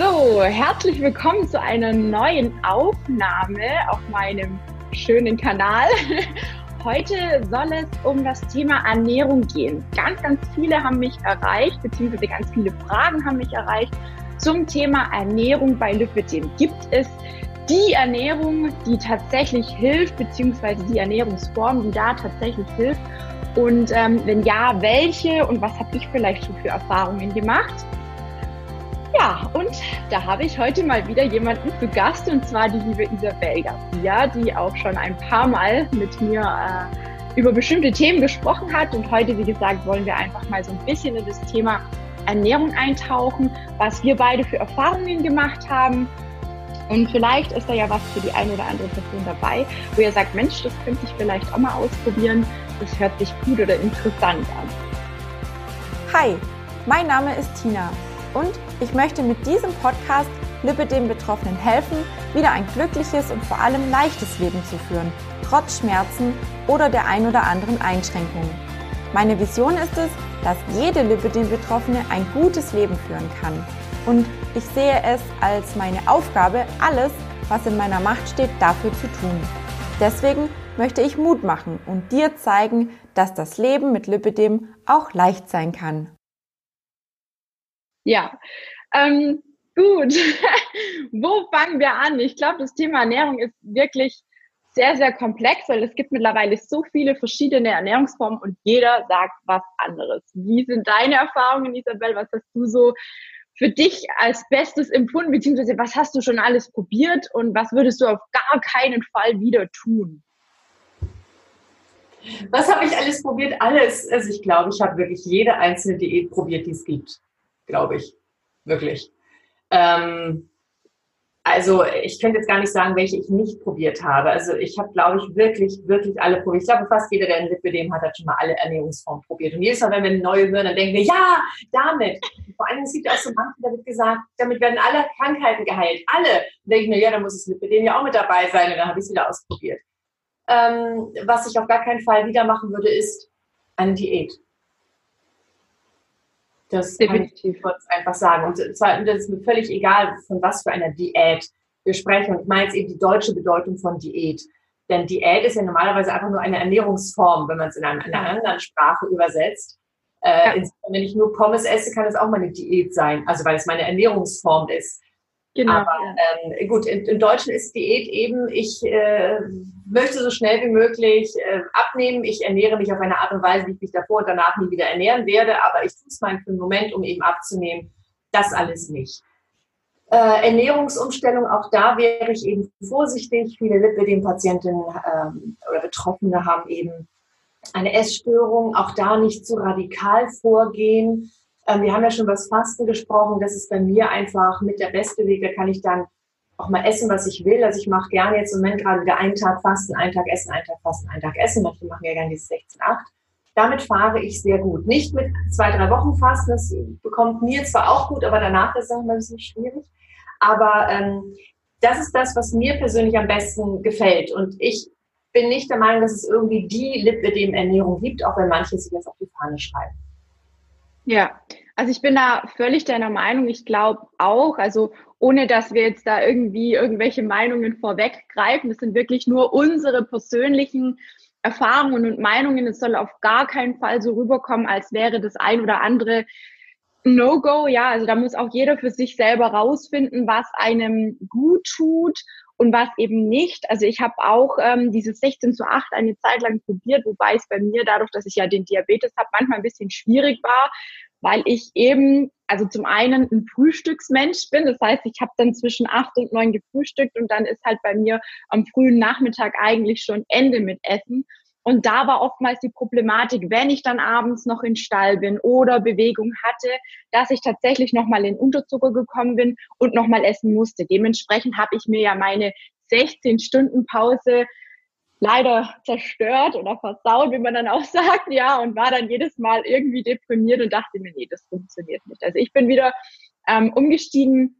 So, herzlich willkommen zu einer neuen Aufnahme auf meinem schönen Kanal. Heute soll es um das Thema Ernährung gehen. Ganz, ganz viele haben mich erreicht, beziehungsweise ganz viele Fragen haben mich erreicht zum Thema Ernährung bei Lipidem. Gibt es die Ernährung, die tatsächlich hilft, beziehungsweise die Ernährungsform, die da tatsächlich hilft? Und ähm, wenn ja, welche und was habe ich vielleicht schon für Erfahrungen gemacht? Ja, und da habe ich heute mal wieder jemanden zu Gast und zwar die liebe Isabel Garcia, die auch schon ein paar Mal mit mir äh, über bestimmte Themen gesprochen hat. Und heute, wie gesagt, wollen wir einfach mal so ein bisschen in das Thema Ernährung eintauchen, was wir beide für Erfahrungen gemacht haben. Und vielleicht ist da ja was für die eine oder andere Person dabei, wo ihr sagt, Mensch, das könnte ich vielleicht auch mal ausprobieren. Das hört sich gut oder interessant an. Hi, mein Name ist Tina und ich möchte mit diesem Podcast den Betroffenen helfen, wieder ein glückliches und vor allem leichtes Leben zu führen, trotz Schmerzen oder der ein oder anderen Einschränkung. Meine Vision ist es, dass jede Lipidem-Betroffene ein gutes Leben führen kann. Und ich sehe es als meine Aufgabe, alles, was in meiner Macht steht, dafür zu tun. Deswegen möchte ich Mut machen und dir zeigen, dass das Leben mit Lipidem auch leicht sein kann. Ja, ähm, gut. Wo fangen wir an? Ich glaube, das Thema Ernährung ist wirklich sehr, sehr komplex, weil es gibt mittlerweile so viele verschiedene Ernährungsformen und jeder sagt was anderes. Wie sind deine Erfahrungen, Isabel? Was hast du so für dich als Bestes empfunden, beziehungsweise was hast du schon alles probiert und was würdest du auf gar keinen Fall wieder tun? Was habe ich alles probiert? Alles. Also ich glaube, ich habe wirklich jede einzelne Diät probiert, die es gibt glaube ich. Wirklich. Ähm, also ich könnte jetzt gar nicht sagen, welche ich nicht probiert habe. Also ich habe, glaube ich, wirklich, wirklich alle probiert. Ich glaube, fast jeder, der ein Lipidem hat, hat schon mal alle Ernährungsformen probiert. Und jedes Mal, wenn wir eine neue hören, dann denken wir, ja, damit. Vor allem, es gibt auch so manche, da wird gesagt, damit werden alle Krankheiten geheilt. Alle. Dann denke ich mir, ja, dann muss das Lipidem ja auch mit dabei sein. Und dann habe ich es wieder ausprobiert. Ähm, was ich auf gar keinen Fall wieder machen würde, ist eine Diät. Das Definitiv. kann ich kurz einfach sagen. Und zwar, das ist mir völlig egal, von was für einer Diät wir sprechen. Und ich meine jetzt eben die deutsche Bedeutung von Diät. Denn Diät ist ja normalerweise einfach nur eine Ernährungsform, wenn man es in einer, einer anderen Sprache übersetzt. Äh, ja. Wenn ich nur Pommes esse, kann es auch mal eine Diät sein. Also weil es meine Ernährungsform ist. Genau. Aber ähm, gut, in, in Deutschen ist Diät eben, ich äh, möchte so schnell wie möglich äh, abnehmen. Ich ernähre mich auf eine Art und Weise, wie ich mich davor und danach nie wieder ernähren werde, aber ich tue es mal für einen Moment, um eben abzunehmen. Das alles nicht. Äh, Ernährungsumstellung, auch da wäre ich eben vorsichtig. Viele Lipidem-Patientinnen ähm, oder Betroffene haben eben eine Essstörung. Auch da nicht zu radikal vorgehen ähm, wir haben ja schon über das Fasten gesprochen. Das ist bei mir einfach mit der beste Weg. Da kann ich dann auch mal essen, was ich will. Also ich mache gerne jetzt im Moment gerade wieder einen Tag Fasten, einen Tag Essen, einen Tag Fasten, einen Tag Essen. Manche machen ja gerne dieses 16-8. Damit fahre ich sehr gut. Nicht mit zwei, drei Wochen Fasten. Das bekommt mir zwar auch gut, aber danach ist es auch ein bisschen schwierig. Aber ähm, das ist das, was mir persönlich am besten gefällt. Und ich bin nicht der Meinung, dass es irgendwie die Lipidem-Ernährung gibt, auch wenn manche sich das auf die Fahne schreiben. Ja, also ich bin da völlig deiner Meinung. Ich glaube auch, also ohne dass wir jetzt da irgendwie irgendwelche Meinungen vorweggreifen, das sind wirklich nur unsere persönlichen Erfahrungen und Meinungen. Es soll auf gar keinen Fall so rüberkommen, als wäre das ein oder andere No-Go. Ja, also da muss auch jeder für sich selber rausfinden, was einem gut tut und was eben nicht. Also ich habe auch ähm, dieses 16 zu 8 eine Zeit lang probiert, wobei es bei mir dadurch, dass ich ja den Diabetes habe, manchmal ein bisschen schwierig war, weil ich eben, also zum einen ein Frühstücksmensch bin. Das heißt, ich habe dann zwischen 8 und 9 gefrühstückt und dann ist halt bei mir am frühen Nachmittag eigentlich schon Ende mit Essen. Und da war oftmals die Problematik, wenn ich dann abends noch in Stall bin oder Bewegung hatte, dass ich tatsächlich nochmal in Unterzucker gekommen bin und nochmal essen musste. Dementsprechend habe ich mir ja meine 16 Stunden Pause leider zerstört oder versaut, wie man dann auch sagt, ja, und war dann jedes Mal irgendwie deprimiert und dachte mir, nee, das funktioniert nicht. Also ich bin wieder ähm, umgestiegen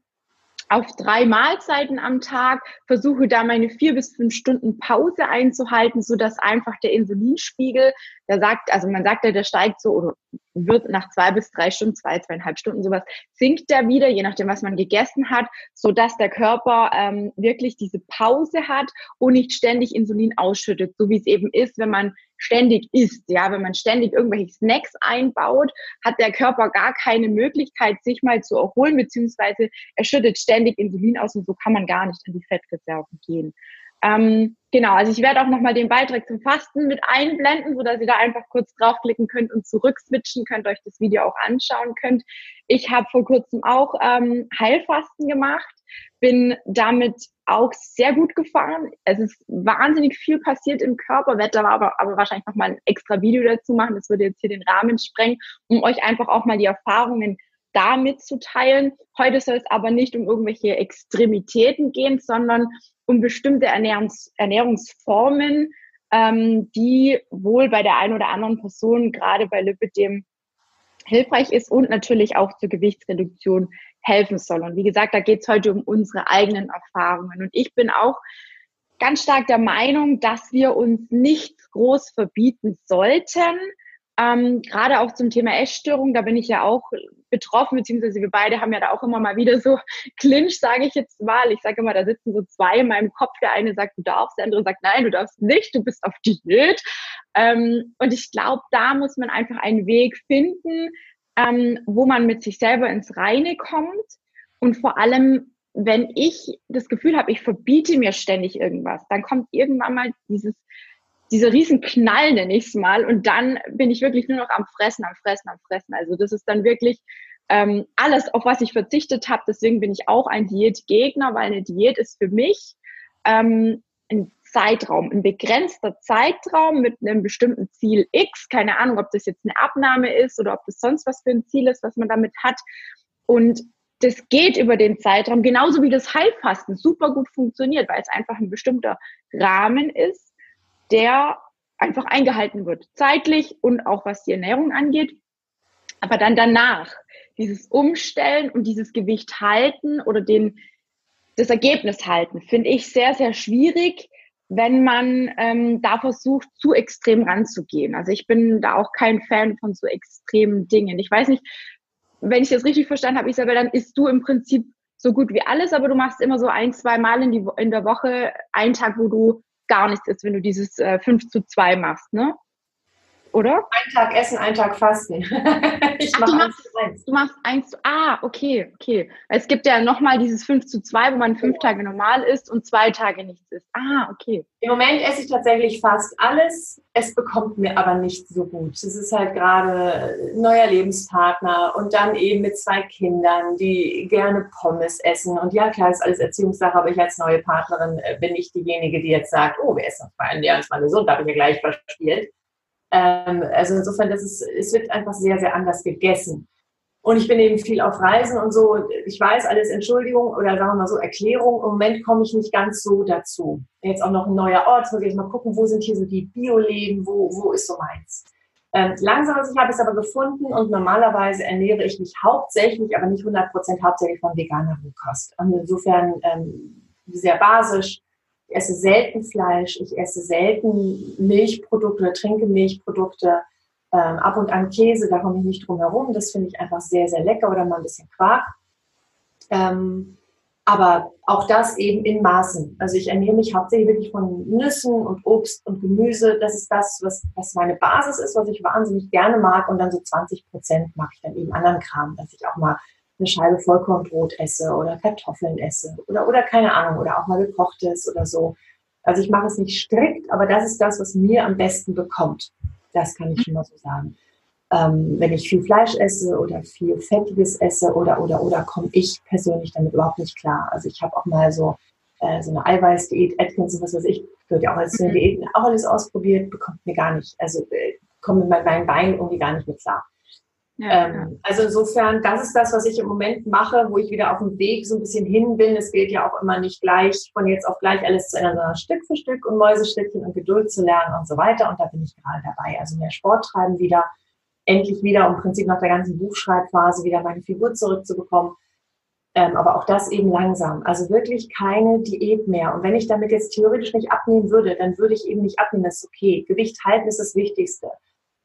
auf drei Mahlzeiten am Tag, versuche da meine vier bis fünf Stunden Pause einzuhalten, so dass einfach der Insulinspiegel, der sagt, also man sagt ja, der steigt so oder wird nach zwei bis drei Stunden, zwei, zweieinhalb Stunden sowas, sinkt der wieder, je nachdem, was man gegessen hat, so dass der Körper ähm, wirklich diese Pause hat und nicht ständig Insulin ausschüttet, so wie es eben ist, wenn man ständig isst. Ja, wenn man ständig irgendwelche Snacks einbaut, hat der Körper gar keine Möglichkeit, sich mal zu erholen, beziehungsweise er schüttet ständig Insulin aus und so kann man gar nicht in die Fettreserven gehen. Ähm, genau, also ich werde auch nochmal den Beitrag zum Fasten mit einblenden, so dass ihr da einfach kurz draufklicken könnt und zurückswitchen könnt, euch das Video auch anschauen könnt. Ich habe vor kurzem auch ähm, Heilfasten gemacht, bin damit auch sehr gut gefahren. Es ist wahnsinnig viel passiert im Körper, werde aber, aber wahrscheinlich nochmal ein extra Video dazu machen. Das würde jetzt hier den Rahmen sprengen, um euch einfach auch mal die Erfahrungen da mitzuteilen. Heute soll es aber nicht um irgendwelche Extremitäten gehen, sondern um bestimmte Ernährungs Ernährungsformen, ähm, die wohl bei der einen oder anderen Person, gerade bei Lipidem, hilfreich ist und natürlich auch zur Gewichtsreduktion helfen soll. Und wie gesagt, da geht es heute um unsere eigenen Erfahrungen. Und ich bin auch ganz stark der Meinung, dass wir uns nichts groß verbieten sollten, ähm, Gerade auch zum Thema Essstörung, da bin ich ja auch betroffen, beziehungsweise wir beide haben ja da auch immer mal wieder so Clinch, sage ich jetzt mal. Ich sage immer, da sitzen so zwei in meinem Kopf. Der eine sagt, du darfst, der andere sagt, nein, du darfst nicht, du bist auf Diät. Ähm, und ich glaube, da muss man einfach einen Weg finden, ähm, wo man mit sich selber ins Reine kommt. Und vor allem, wenn ich das Gefühl habe, ich verbiete mir ständig irgendwas, dann kommt irgendwann mal dieses dieser riesen Knall, nenne ich es mal. Und dann bin ich wirklich nur noch am Fressen, am Fressen, am Fressen. Also das ist dann wirklich ähm, alles, auf was ich verzichtet habe. Deswegen bin ich auch ein Diätgegner, weil eine Diät ist für mich ähm, ein Zeitraum, ein begrenzter Zeitraum mit einem bestimmten Ziel X. Keine Ahnung, ob das jetzt eine Abnahme ist oder ob das sonst was für ein Ziel ist, was man damit hat. Und das geht über den Zeitraum, genauso wie das Heilfasten super gut funktioniert, weil es einfach ein bestimmter Rahmen ist der einfach eingehalten wird, zeitlich und auch was die Ernährung angeht. Aber dann danach, dieses Umstellen und dieses Gewicht halten oder den, das Ergebnis halten, finde ich sehr, sehr schwierig, wenn man ähm, da versucht, zu extrem ranzugehen. Also ich bin da auch kein Fan von so extremen Dingen. Ich weiß nicht, wenn ich das richtig verstanden habe, Isabel, dann isst du im Prinzip so gut wie alles, aber du machst immer so ein, zwei Mal in, die, in der Woche einen Tag, wo du gar nichts ist, wenn du dieses äh, 5 zu 2 machst, ne? Oder? Ein Tag essen, ein Tag fasten. ich Ach, mach eins zu eins. Du machst eins zu, ah, okay, okay. Es gibt ja nochmal dieses 5 zu 2, wo man fünf ja. Tage normal isst und zwei Tage nichts isst. Ah, okay. Im Moment esse ich tatsächlich fast alles. Es bekommt mir aber nicht so gut. Es ist halt gerade neuer Lebenspartner und dann eben mit zwei Kindern, die gerne Pommes essen. Und ja, klar, ist alles Erziehungssache, aber ich als neue Partnerin äh, bin nicht diejenige, die jetzt sagt, oh, wir essen uns mal, ja, uns mal gesund, da habe ich ja gleich verspielt ähm, also insofern, das ist, es wird einfach sehr, sehr anders gegessen. Und ich bin eben viel auf Reisen und so. Ich weiß alles Entschuldigung oder sagen wir mal so Erklärung. Im Moment komme ich nicht ganz so dazu. Jetzt auch noch ein neuer Ort. Jetzt muss ich jetzt mal gucken, wo sind hier so die Bioläden, wo, wo ist so meins. Ähm, langsam, also ich habe es aber gefunden und normalerweise ernähre ich mich hauptsächlich, aber nicht 100 Prozent hauptsächlich von veganer Rohkost. Und insofern ähm, sehr basisch, ich esse selten Fleisch, ich esse selten Milchprodukte oder trinke Milchprodukte. Ähm, ab und an Käse, da komme ich nicht drum herum. Das finde ich einfach sehr, sehr lecker oder mal ein bisschen Quark. Ähm, aber auch das eben in Maßen. Also ich ernähre mich hauptsächlich wirklich von Nüssen und Obst und Gemüse. Das ist das, was, was meine Basis ist, was ich wahnsinnig gerne mag. Und dann so 20 Prozent mag ich dann eben anderen Kram, dass ich auch mal eine Scheibe Vollkornbrot esse oder Kartoffeln esse oder, oder keine Ahnung, oder auch mal gekochtes oder so. Also ich mache es nicht strikt, aber das ist das, was mir am besten bekommt. Das kann ich schon mal so sagen. Ähm, wenn ich viel Fleisch esse oder viel Fettiges esse oder, oder, oder, komme ich persönlich damit überhaupt nicht klar. Also ich habe auch mal so, äh, so eine Eiweißdiät, Atkins und was weiß ich, gehört ja auch als mhm. Diät, auch alles ausprobiert, bekommt mir gar nicht, also äh, komme mit meinem Bein irgendwie gar nicht mit klar. Ähm. Also insofern, das ist das, was ich im Moment mache, wo ich wieder auf dem Weg so ein bisschen hin bin. Es geht ja auch immer nicht gleich von jetzt auf gleich alles zu ändern, sondern Stück für Stück und Mäusestückchen und Geduld zu lernen und so weiter. Und da bin ich gerade dabei. Also mehr Sport treiben wieder, endlich wieder, um im Prinzip nach der ganzen Buchschreibphase wieder meine Figur zurückzubekommen. Ähm, aber auch das eben langsam. Also wirklich keine Diät mehr. Und wenn ich damit jetzt theoretisch nicht abnehmen würde, dann würde ich eben nicht abnehmen. Das ist okay. Gewicht halten ist das Wichtigste.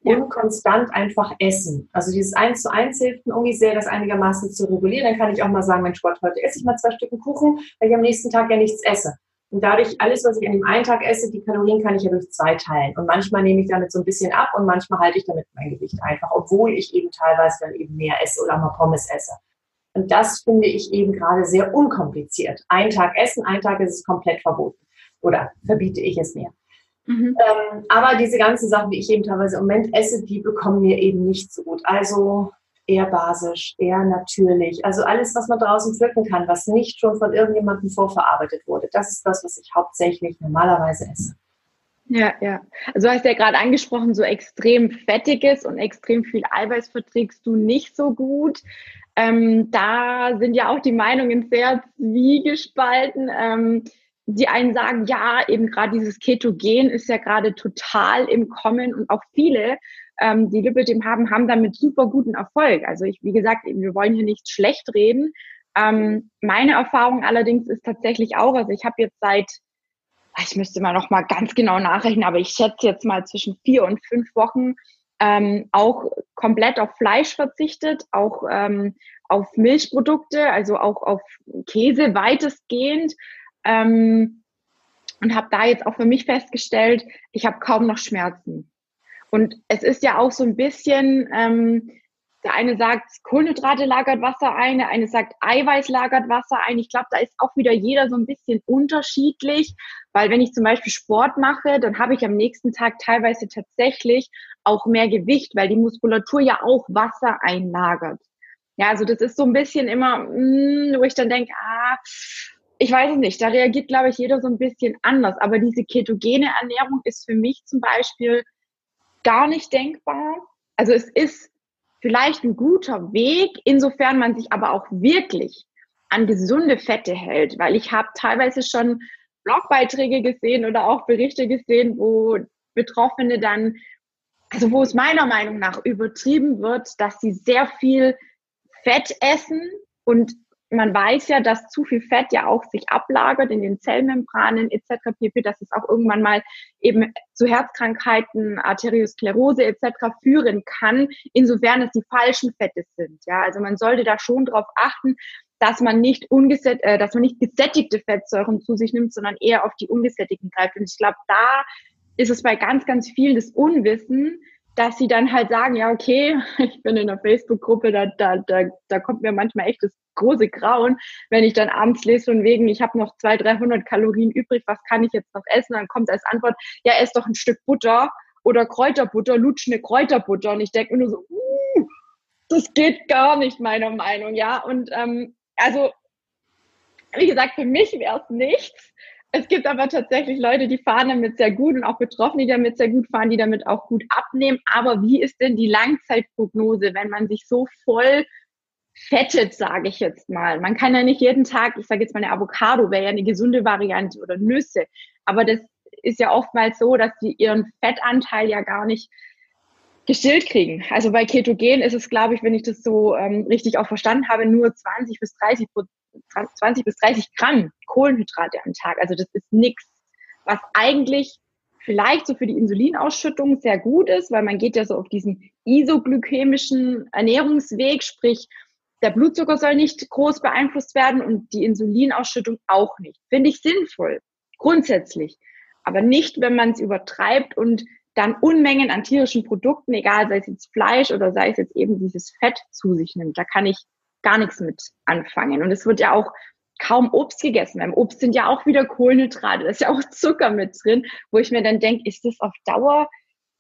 Ja. Und konstant einfach essen. Also dieses 1 zu 1 hilft mir irgendwie sehr, das einigermaßen zu regulieren. Dann kann ich auch mal sagen, Mensch Gott, heute esse ich mal zwei Stücken Kuchen, weil ich am nächsten Tag ja nichts esse. Und dadurch, alles, was ich an dem einen Tag esse, die Kalorien kann ich ja durch zwei teilen. Und manchmal nehme ich damit so ein bisschen ab und manchmal halte ich damit mein Gewicht einfach, obwohl ich eben teilweise dann eben mehr esse oder mal Pommes esse. Und das finde ich eben gerade sehr unkompliziert. Ein Tag essen, ein Tag ist es komplett verboten. Oder verbiete ich es mir. Mhm. Ähm, aber diese ganzen Sachen, die ich eben teilweise im Moment esse, die bekommen mir eben nicht so gut. Also eher basisch, eher natürlich. Also alles, was man draußen pflücken kann, was nicht schon von irgendjemandem vorverarbeitet wurde. Das ist das, was ich hauptsächlich normalerweise esse. Ja, ja. Also du hast ja gerade angesprochen, so extrem fettiges und extrem viel Eiweiß verträgst du nicht so gut. Ähm, da sind ja auch die Meinungen sehr zwiegespalten. Ähm, die einen sagen, ja, eben gerade dieses Ketogen ist ja gerade total im Kommen und auch viele, ähm, die Lipidem haben, haben damit super guten Erfolg. Also ich, wie gesagt, wir wollen hier nicht schlecht reden. Ähm, meine Erfahrung allerdings ist tatsächlich auch, also ich habe jetzt seit, ich müsste mal noch mal ganz genau nachrechnen, aber ich schätze jetzt mal zwischen vier und fünf Wochen ähm, auch komplett auf Fleisch verzichtet, auch ähm, auf Milchprodukte, also auch auf Käse weitestgehend. Ähm, und habe da jetzt auch für mich festgestellt, ich habe kaum noch Schmerzen. Und es ist ja auch so ein bisschen, ähm, der eine sagt, Kohlenhydrate lagert Wasser ein, der eine sagt, Eiweiß lagert Wasser ein. Ich glaube, da ist auch wieder jeder so ein bisschen unterschiedlich, weil wenn ich zum Beispiel Sport mache, dann habe ich am nächsten Tag teilweise tatsächlich auch mehr Gewicht, weil die Muskulatur ja auch Wasser einlagert. Ja, also das ist so ein bisschen immer, mh, hm, wo ich dann denke, ah, ich weiß es nicht, da reagiert, glaube ich, jeder so ein bisschen anders. Aber diese ketogene Ernährung ist für mich zum Beispiel gar nicht denkbar. Also es ist vielleicht ein guter Weg, insofern man sich aber auch wirklich an gesunde Fette hält, weil ich habe teilweise schon Blogbeiträge gesehen oder auch Berichte gesehen, wo Betroffene dann, also wo es meiner Meinung nach übertrieben wird, dass sie sehr viel Fett essen und man weiß ja, dass zu viel Fett ja auch sich ablagert in den Zellmembranen etc. pp, dass es auch irgendwann mal eben zu Herzkrankheiten, Arteriosklerose etc. führen kann, insofern es die falschen Fette sind. Ja, also man sollte da schon darauf achten, dass man nicht ungesätt, äh, dass man nicht gesättigte Fettsäuren zu sich nimmt, sondern eher auf die ungesättigten greift. Und ich glaube, da ist es bei ganz, ganz vielen das Unwissen, dass sie dann halt sagen, ja, okay, ich bin in einer Facebook-Gruppe, da, da, da, da kommt mir manchmal echt das große Grauen, wenn ich dann abends lese von wegen, ich habe noch 200, 300 Kalorien übrig, was kann ich jetzt noch essen? Dann kommt als Antwort, ja, ess doch ein Stück Butter oder Kräuterbutter, lutsch eine Kräuterbutter. Und ich denke mir nur so, uh, das geht gar nicht, meiner Meinung, ja. Und ähm, also, wie gesagt, für mich wäre es nichts. Es gibt aber tatsächlich Leute, die fahren damit sehr gut und auch Betroffene, die damit sehr gut fahren, die damit auch gut abnehmen. Aber wie ist denn die Langzeitprognose, wenn man sich so voll fettet, sage ich jetzt mal. Man kann ja nicht jeden Tag, ich sage jetzt mal eine Avocado, wäre ja eine gesunde Variante oder Nüsse. Aber das ist ja oftmals so, dass die ihren Fettanteil ja gar nicht gestillt kriegen. Also bei Ketogen ist es, glaube ich, wenn ich das so ähm, richtig auch verstanden habe, nur 20 bis 30 20 bis 30 Gramm Kohlenhydrate am Tag. Also das ist nichts, was eigentlich vielleicht so für die Insulinausschüttung sehr gut ist, weil man geht ja so auf diesen isoglykämischen Ernährungsweg, sprich der Blutzucker soll nicht groß beeinflusst werden und die Insulinausschüttung auch nicht. Finde ich sinnvoll, grundsätzlich. Aber nicht, wenn man es übertreibt und dann Unmengen an tierischen Produkten, egal sei es jetzt Fleisch oder sei es jetzt eben dieses Fett zu sich nimmt. Da kann ich gar nichts mit anfangen. Und es wird ja auch kaum Obst gegessen. Beim Obst sind ja auch wieder Kohlenhydrate, da ist ja auch Zucker mit drin, wo ich mir dann denke, ist das auf Dauer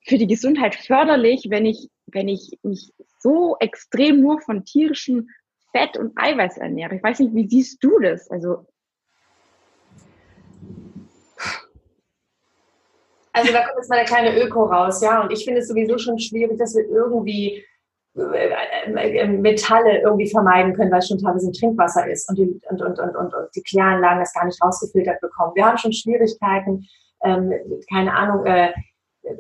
für die Gesundheit förderlich, wenn ich, wenn ich mich so extrem nur von tierischem Fett und Eiweiß ernähre? Ich weiß nicht, wie siehst du das? Also Also da kommt jetzt mal eine kleine Öko raus, ja. Und ich finde es sowieso schon schwierig, dass wir irgendwie äh, äh, Metalle irgendwie vermeiden können, weil es schon teilweise ein Trinkwasser ist und die, und, und, und, und die Kläranlagen das gar nicht rausgefiltert bekommen. Wir haben schon Schwierigkeiten, ähm, keine Ahnung, äh,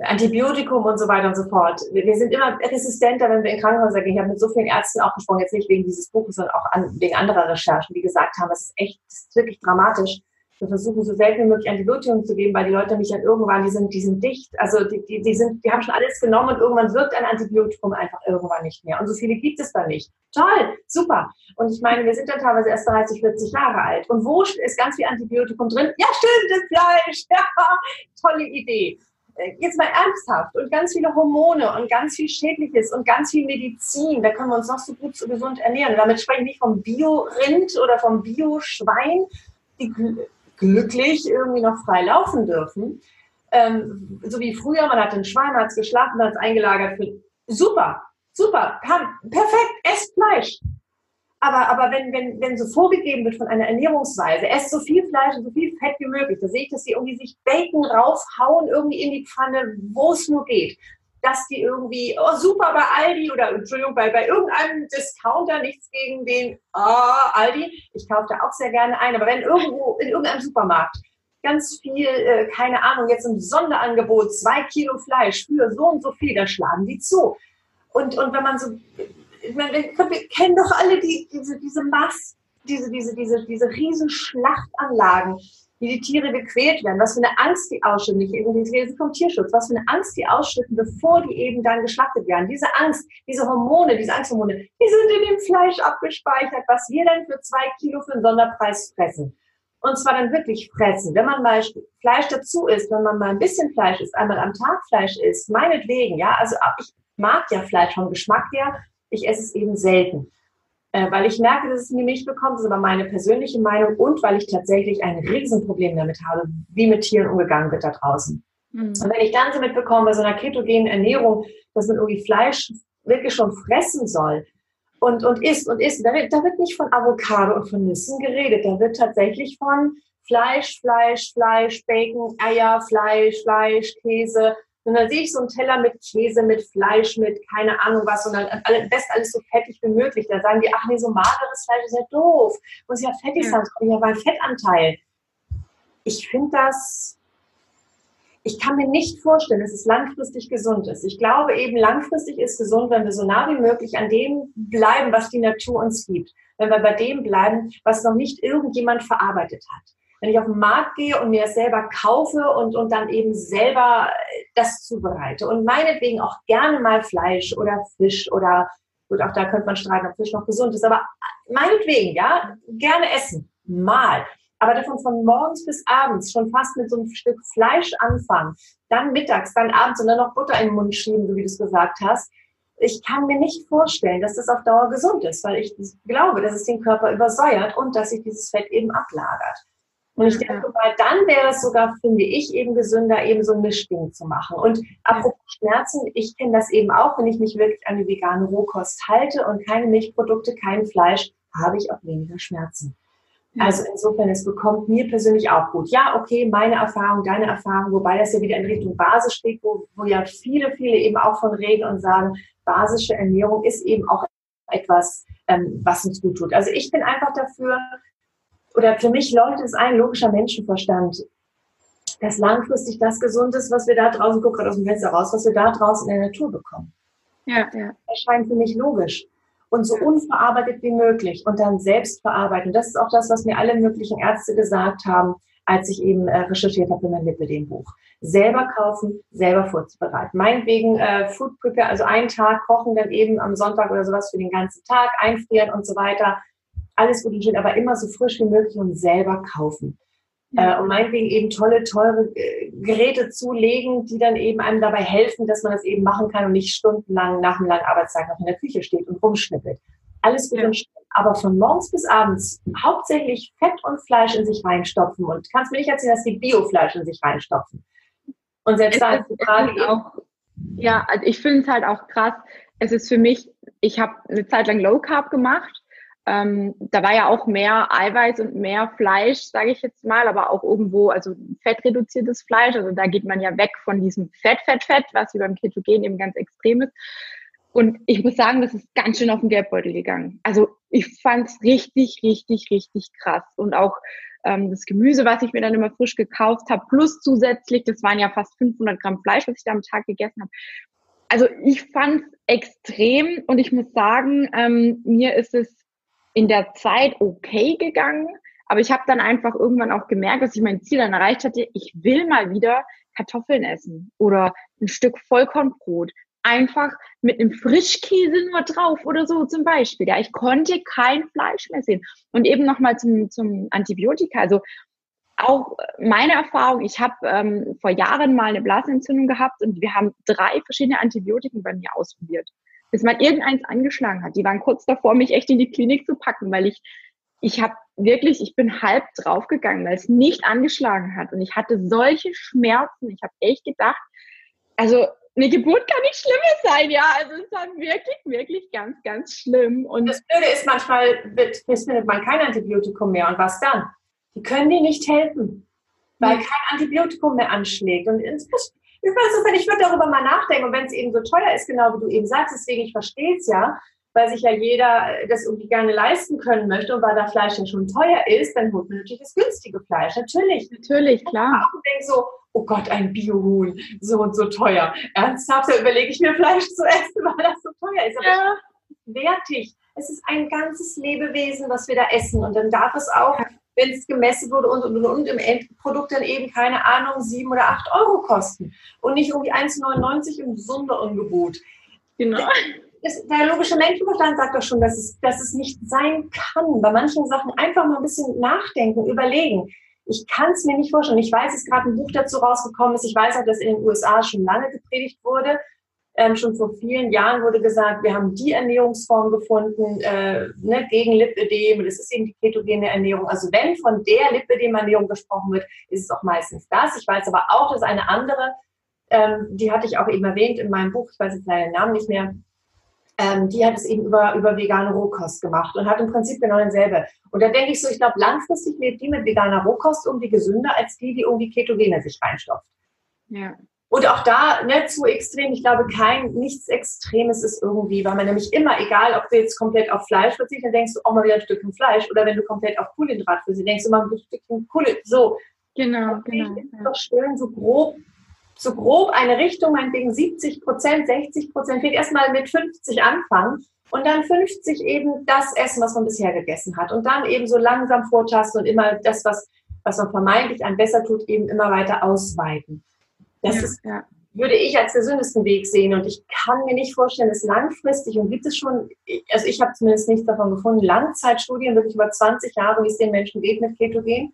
Antibiotikum und so weiter und so fort. Wir sind immer resistenter, wenn wir in Krankenhäuser gehen. Ich habe mit so vielen Ärzten auch gesprochen, jetzt nicht wegen dieses Buches, sondern auch an, wegen anderer Recherchen, die gesagt haben, das ist echt, das ist wirklich dramatisch. Wir versuchen so selten wie möglich Antibiotikum zu geben, weil die Leute mich dann irgendwann, die sind, die sind dicht, also die, die, die sind, die haben schon alles genommen und irgendwann wirkt ein Antibiotikum einfach irgendwann nicht mehr. Und so viele gibt es da nicht. Toll, super. Und ich meine, wir sind dann teilweise erst 30, 40 Jahre alt. Und wo ist ganz viel Antibiotikum drin? Ja, stimmt, im Fleisch. Ja, tolle Idee. Äh, jetzt mal ernsthaft und ganz viele Hormone und ganz viel Schädliches und ganz viel Medizin, da können wir uns noch so gut so gesund ernähren. Und damit spreche ich nicht vom Bio-Rind oder vom Bio-Schwein, die glücklich irgendwie noch frei laufen dürfen. Ähm, so wie früher, man hat den Schwein, hat es geschlafen, hat es eingelagert. Für, super, super, perfekt, esst Fleisch. Aber, aber wenn, wenn, wenn so vorgegeben wird von einer Ernährungsweise, esst so viel Fleisch und so viel Fett wie möglich, da sehe ich, dass die irgendwie sich Bacon raufhauen, irgendwie in die Pfanne, wo es nur geht. Dass die irgendwie, oh super, bei Aldi oder Entschuldigung, bei, bei irgendeinem Discounter, nichts gegen den oh, Aldi, ich kaufe da auch sehr gerne ein, aber wenn irgendwo in irgendeinem Supermarkt ganz viel, äh, keine Ahnung, jetzt ein Sonderangebot, zwei Kilo Fleisch für so und so viel, da schlagen die zu. Und, und wenn man so meine, wir kennen doch alle die, diese, diese Mass, diese, diese, diese, diese riesen Schlachtanlagen, wie die Tiere gequält werden, was für eine Angst die ausschütten, nicht irgendwie vom Tierschutz, was für eine Angst die ausschütten, bevor die eben dann geschlachtet werden. Diese Angst, diese Hormone, diese Angsthormone, die sind in dem Fleisch abgespeichert, was wir dann für zwei Kilo für einen Sonderpreis fressen. Und zwar dann wirklich fressen. Wenn man mal Fleisch dazu isst, wenn man mal ein bisschen Fleisch isst, einmal am Tag Fleisch isst, meinetwegen, ja, also ich mag ja Fleisch vom Geschmack her, ich esse es eben selten. Äh, weil ich merke, dass es mir nicht bekommt, das ist aber meine persönliche Meinung und weil ich tatsächlich ein Riesenproblem damit habe, wie mit Tieren umgegangen wird da draußen. Mhm. Und wenn ich dann so mitbekomme, bei so einer ketogenen Ernährung, dass man irgendwie Fleisch wirklich schon fressen soll und, und isst und isst, da wird, da wird nicht von Avocado und von Nüssen geredet, da wird tatsächlich von Fleisch, Fleisch, Fleisch, Bacon, Eier, Fleisch, Fleisch, Käse, und dann sehe ich so einen Teller mit Käse, mit Fleisch, mit keine Ahnung was und dann am besten alles so fettig wie möglich. Da sagen die, ach nee, so mageres Fleisch ist ja doof. Muss ja fettig sein, es kommt ja beim Fettanteil. Ich finde das, ich kann mir nicht vorstellen, dass es langfristig gesund ist. Ich glaube eben, langfristig ist gesund, wenn wir so nah wie möglich an dem bleiben, was die Natur uns gibt. Wenn wir bei dem bleiben, was noch nicht irgendjemand verarbeitet hat wenn ich auf den Markt gehe und mir es selber kaufe und, und dann eben selber äh, das zubereite und meinetwegen auch gerne mal Fleisch oder Fisch oder gut, auch da könnte man streiten, ob Fisch noch gesund ist, aber meinetwegen, ja, gerne essen, mal. Aber davon von morgens bis abends schon fast mit so einem Stück Fleisch anfangen, dann mittags, dann abends und dann noch Butter in den Mund schieben, so wie du es gesagt hast. Ich kann mir nicht vorstellen, dass das auf Dauer gesund ist, weil ich glaube, dass es den Körper übersäuert und dass sich dieses Fett eben ablagert. Und ich denke mal, dann wäre es sogar, finde ich, eben gesünder, eben so ein Mischding zu machen. Und apropos Schmerzen, ich kenne das eben auch, wenn ich mich wirklich an die vegane Rohkost halte und keine Milchprodukte, kein Fleisch, habe ich auch weniger Schmerzen. Also insofern, es bekommt mir persönlich auch gut. Ja, okay, meine Erfahrung, deine Erfahrung, wobei das ja wieder in Richtung Basis steht, wo, wo ja viele, viele eben auch von reden und sagen, basische Ernährung ist eben auch etwas, ähm, was uns gut tut. Also ich bin einfach dafür, oder für mich leuchtet es ein logischer Menschenverstand, dass langfristig das gesund ist, was wir da draußen, guck gerade aus dem Fenster raus, was wir da draußen in der Natur bekommen. Ja, ja. Das scheint für mich logisch. Und so unverarbeitet wie möglich und dann selbst verarbeiten. Das ist auch das, was mir alle möglichen Ärzte gesagt haben, als ich eben äh, recherchiert habe für mein Lipidem-Buch. Selber kaufen, selber vorzubereiten. Meinetwegen äh, Food Prepare, also einen Tag kochen, dann eben am Sonntag oder sowas für den ganzen Tag, einfrieren und so weiter alles gut und schön, aber immer so frisch wie möglich und selber kaufen. Ja. Äh, und meinetwegen eben tolle, teure äh, Geräte zulegen, die dann eben einem dabei helfen, dass man das eben machen kann und nicht stundenlang nach einem langen Arbeitstag noch in der Küche steht und rumschnippelt. Alles gut ja. und schön. Aber von morgens bis abends hauptsächlich Fett und Fleisch in sich reinstopfen und kannst mir nicht erzählen, dass die Biofleisch in sich reinstopfen. Und selbst da ist die Frage eben, auch, ja, also ich finde es halt auch krass. Es ist für mich, ich habe eine Zeit lang Low Carb gemacht ähm, da war ja auch mehr Eiweiß und mehr Fleisch, sage ich jetzt mal, aber auch irgendwo, also fettreduziertes Fleisch. Also da geht man ja weg von diesem Fett, Fett, Fett, was wie beim Ketogen eben ganz extrem ist. Und ich muss sagen, das ist ganz schön auf den Geldbeutel gegangen. Also ich fand es richtig, richtig, richtig krass. Und auch ähm, das Gemüse, was ich mir dann immer frisch gekauft habe, plus zusätzlich, das waren ja fast 500 Gramm Fleisch, was ich da am Tag gegessen habe. Also ich fand es extrem und ich muss sagen, ähm, mir ist es in der Zeit okay gegangen, aber ich habe dann einfach irgendwann auch gemerkt, dass ich mein Ziel dann erreicht hatte. Ich will mal wieder Kartoffeln essen oder ein Stück Vollkornbrot. Einfach mit einem Frischkäse nur drauf oder so zum Beispiel. Ja, ich konnte kein Fleisch mehr sehen. Und eben nochmal zum, zum Antibiotika. Also auch meine Erfahrung, ich habe ähm, vor Jahren mal eine Blasenentzündung gehabt und wir haben drei verschiedene Antibiotiken bei mir ausprobiert. Bis mal irgendeins angeschlagen hat. Die waren kurz davor, mich echt in die Klinik zu packen, weil ich ich habe wirklich, ich bin halb draufgegangen, weil es nicht angeschlagen hat. Und ich hatte solche Schmerzen. Ich habe echt gedacht, also eine Geburt kann nicht schlimmer sein, ja. Also es war wirklich, wirklich ganz, ganz schlimm. Und das Blöde ist manchmal, es findet man kein Antibiotikum mehr. Und was dann? Die können dir nicht helfen, weil kein Antibiotikum mehr anschlägt. Und insofern, ich würde darüber mal nachdenken. Und wenn es eben so teuer ist, genau wie du eben sagst, deswegen, ich verstehe es ja, weil sich ja jeder das irgendwie gerne leisten können möchte und weil das Fleisch ja schon teuer ist, dann holt man natürlich das günstige Fleisch. Natürlich. Natürlich, klar. Und denke so, oh Gott, ein Biohuhn, so und so teuer. Ernsthaft, da überlege ich mir Fleisch zu essen, weil das so teuer ist. Aber ja. wertig. Es ist ein ganzes Lebewesen, was wir da essen. Und dann darf es auch, wenn es gemessen wurde und, und, und im Endprodukt dann eben, keine Ahnung, sieben oder acht Euro kosten. Und nicht irgendwie 1,99 im Sonderangebot. Genau ist, der logische Menschenverstand sagt doch schon, dass es, dass es nicht sein kann. Bei manchen Sachen einfach mal ein bisschen nachdenken, überlegen. Ich kann es mir nicht vorstellen. Ich weiß, dass gerade ein Buch dazu rausgekommen ist. Ich weiß auch, dass in den USA schon lange gepredigt wurde. Ähm, schon vor vielen Jahren wurde gesagt, wir haben die Ernährungsform gefunden äh, ne, gegen Lipödem. Und es ist eben die ketogene Ernährung. Also wenn von der Lipödem-Ernährung gesprochen wird, ist es auch meistens das. Ich weiß aber auch, dass eine andere, ähm, die hatte ich auch eben erwähnt in meinem Buch, ich weiß jetzt leider den Namen nicht mehr, ähm, die hat es eben über, über vegane Rohkost gemacht und hat im Prinzip genau dasselbe. Und da denke ich so, ich glaube, langfristig lebt die mit veganer Rohkost irgendwie gesünder als die, die irgendwie Ketogene sich reinstopft. Ja. Und auch da nicht zu extrem. Ich glaube, kein, nichts Extremes ist irgendwie, weil man nämlich immer, egal ob du jetzt komplett auf Fleisch verzichtest, dann denkst du auch mal wieder ein Stückchen Fleisch. Oder wenn du komplett auf Kohlenhydrat verzichtest, denkst du mal ein Stückchen Kohlenhydrat. So. Genau, genau. Ist doch schön, so grob so grob eine Richtung, meinetwegen 70 Prozent, 60 Prozent, vielleicht erstmal mit 50 anfangen und dann 50 eben das essen, was man bisher gegessen hat und dann eben so langsam vortasten und immer das, was, was man vermeintlich einem besser tut, eben immer weiter ausweiten. Das ja, ist, ja. würde ich als gesündesten Weg sehen und ich kann mir nicht vorstellen, dass langfristig und gibt es schon, also ich habe zumindest nichts davon gefunden, Langzeitstudien, wirklich über 20 Jahre, wie es den Menschen geht mit Ketogen,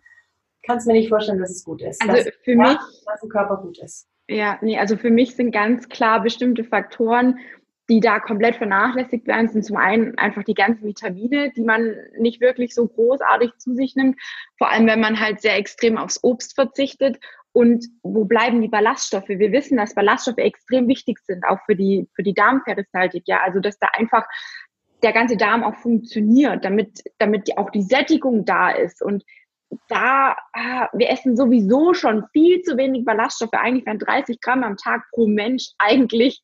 kann es mir nicht vorstellen, dass es gut ist. Also dass, für mich, dass ein Körper gut ist. Ja, nee, also für mich sind ganz klar bestimmte Faktoren, die da komplett vernachlässigt werden, sind zum einen einfach die ganzen Vitamine, die man nicht wirklich so großartig zu sich nimmt, vor allem wenn man halt sehr extrem aufs Obst verzichtet. Und wo bleiben die Ballaststoffe? Wir wissen, dass Ballaststoffe extrem wichtig sind, auch für die, für die Darmperistaltik, ja. Also, dass da einfach der ganze Darm auch funktioniert, damit, damit auch die Sättigung da ist. Und da, ah, wir essen sowieso schon viel zu wenig Ballaststoffe. Eigentlich wären 30 Gramm am Tag pro Mensch eigentlich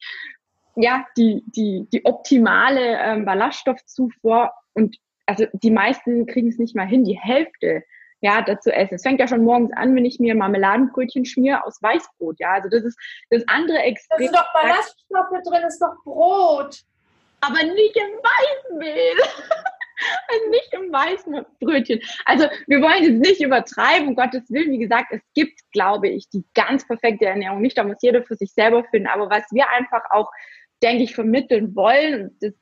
ja die, die, die optimale ähm, Ballaststoffzufuhr. Und also die meisten kriegen es nicht mal hin, die Hälfte ja, dazu essen. Es fängt ja schon morgens an, wenn ich mir Marmeladenbrötchen schmiere aus Weißbrot. Ja, also das ist das andere extrem. Da sind doch Ballaststoffe drin, ist doch Brot. Aber nicht im Weißmehl. Also nicht im weißen Brötchen. Also wir wollen jetzt nicht übertreiben, um Gottes Willen. Wie gesagt, es gibt, glaube ich, die ganz perfekte Ernährung nicht. Da muss jeder für sich selber finden. Aber was wir einfach auch, denke ich, vermitteln wollen, das,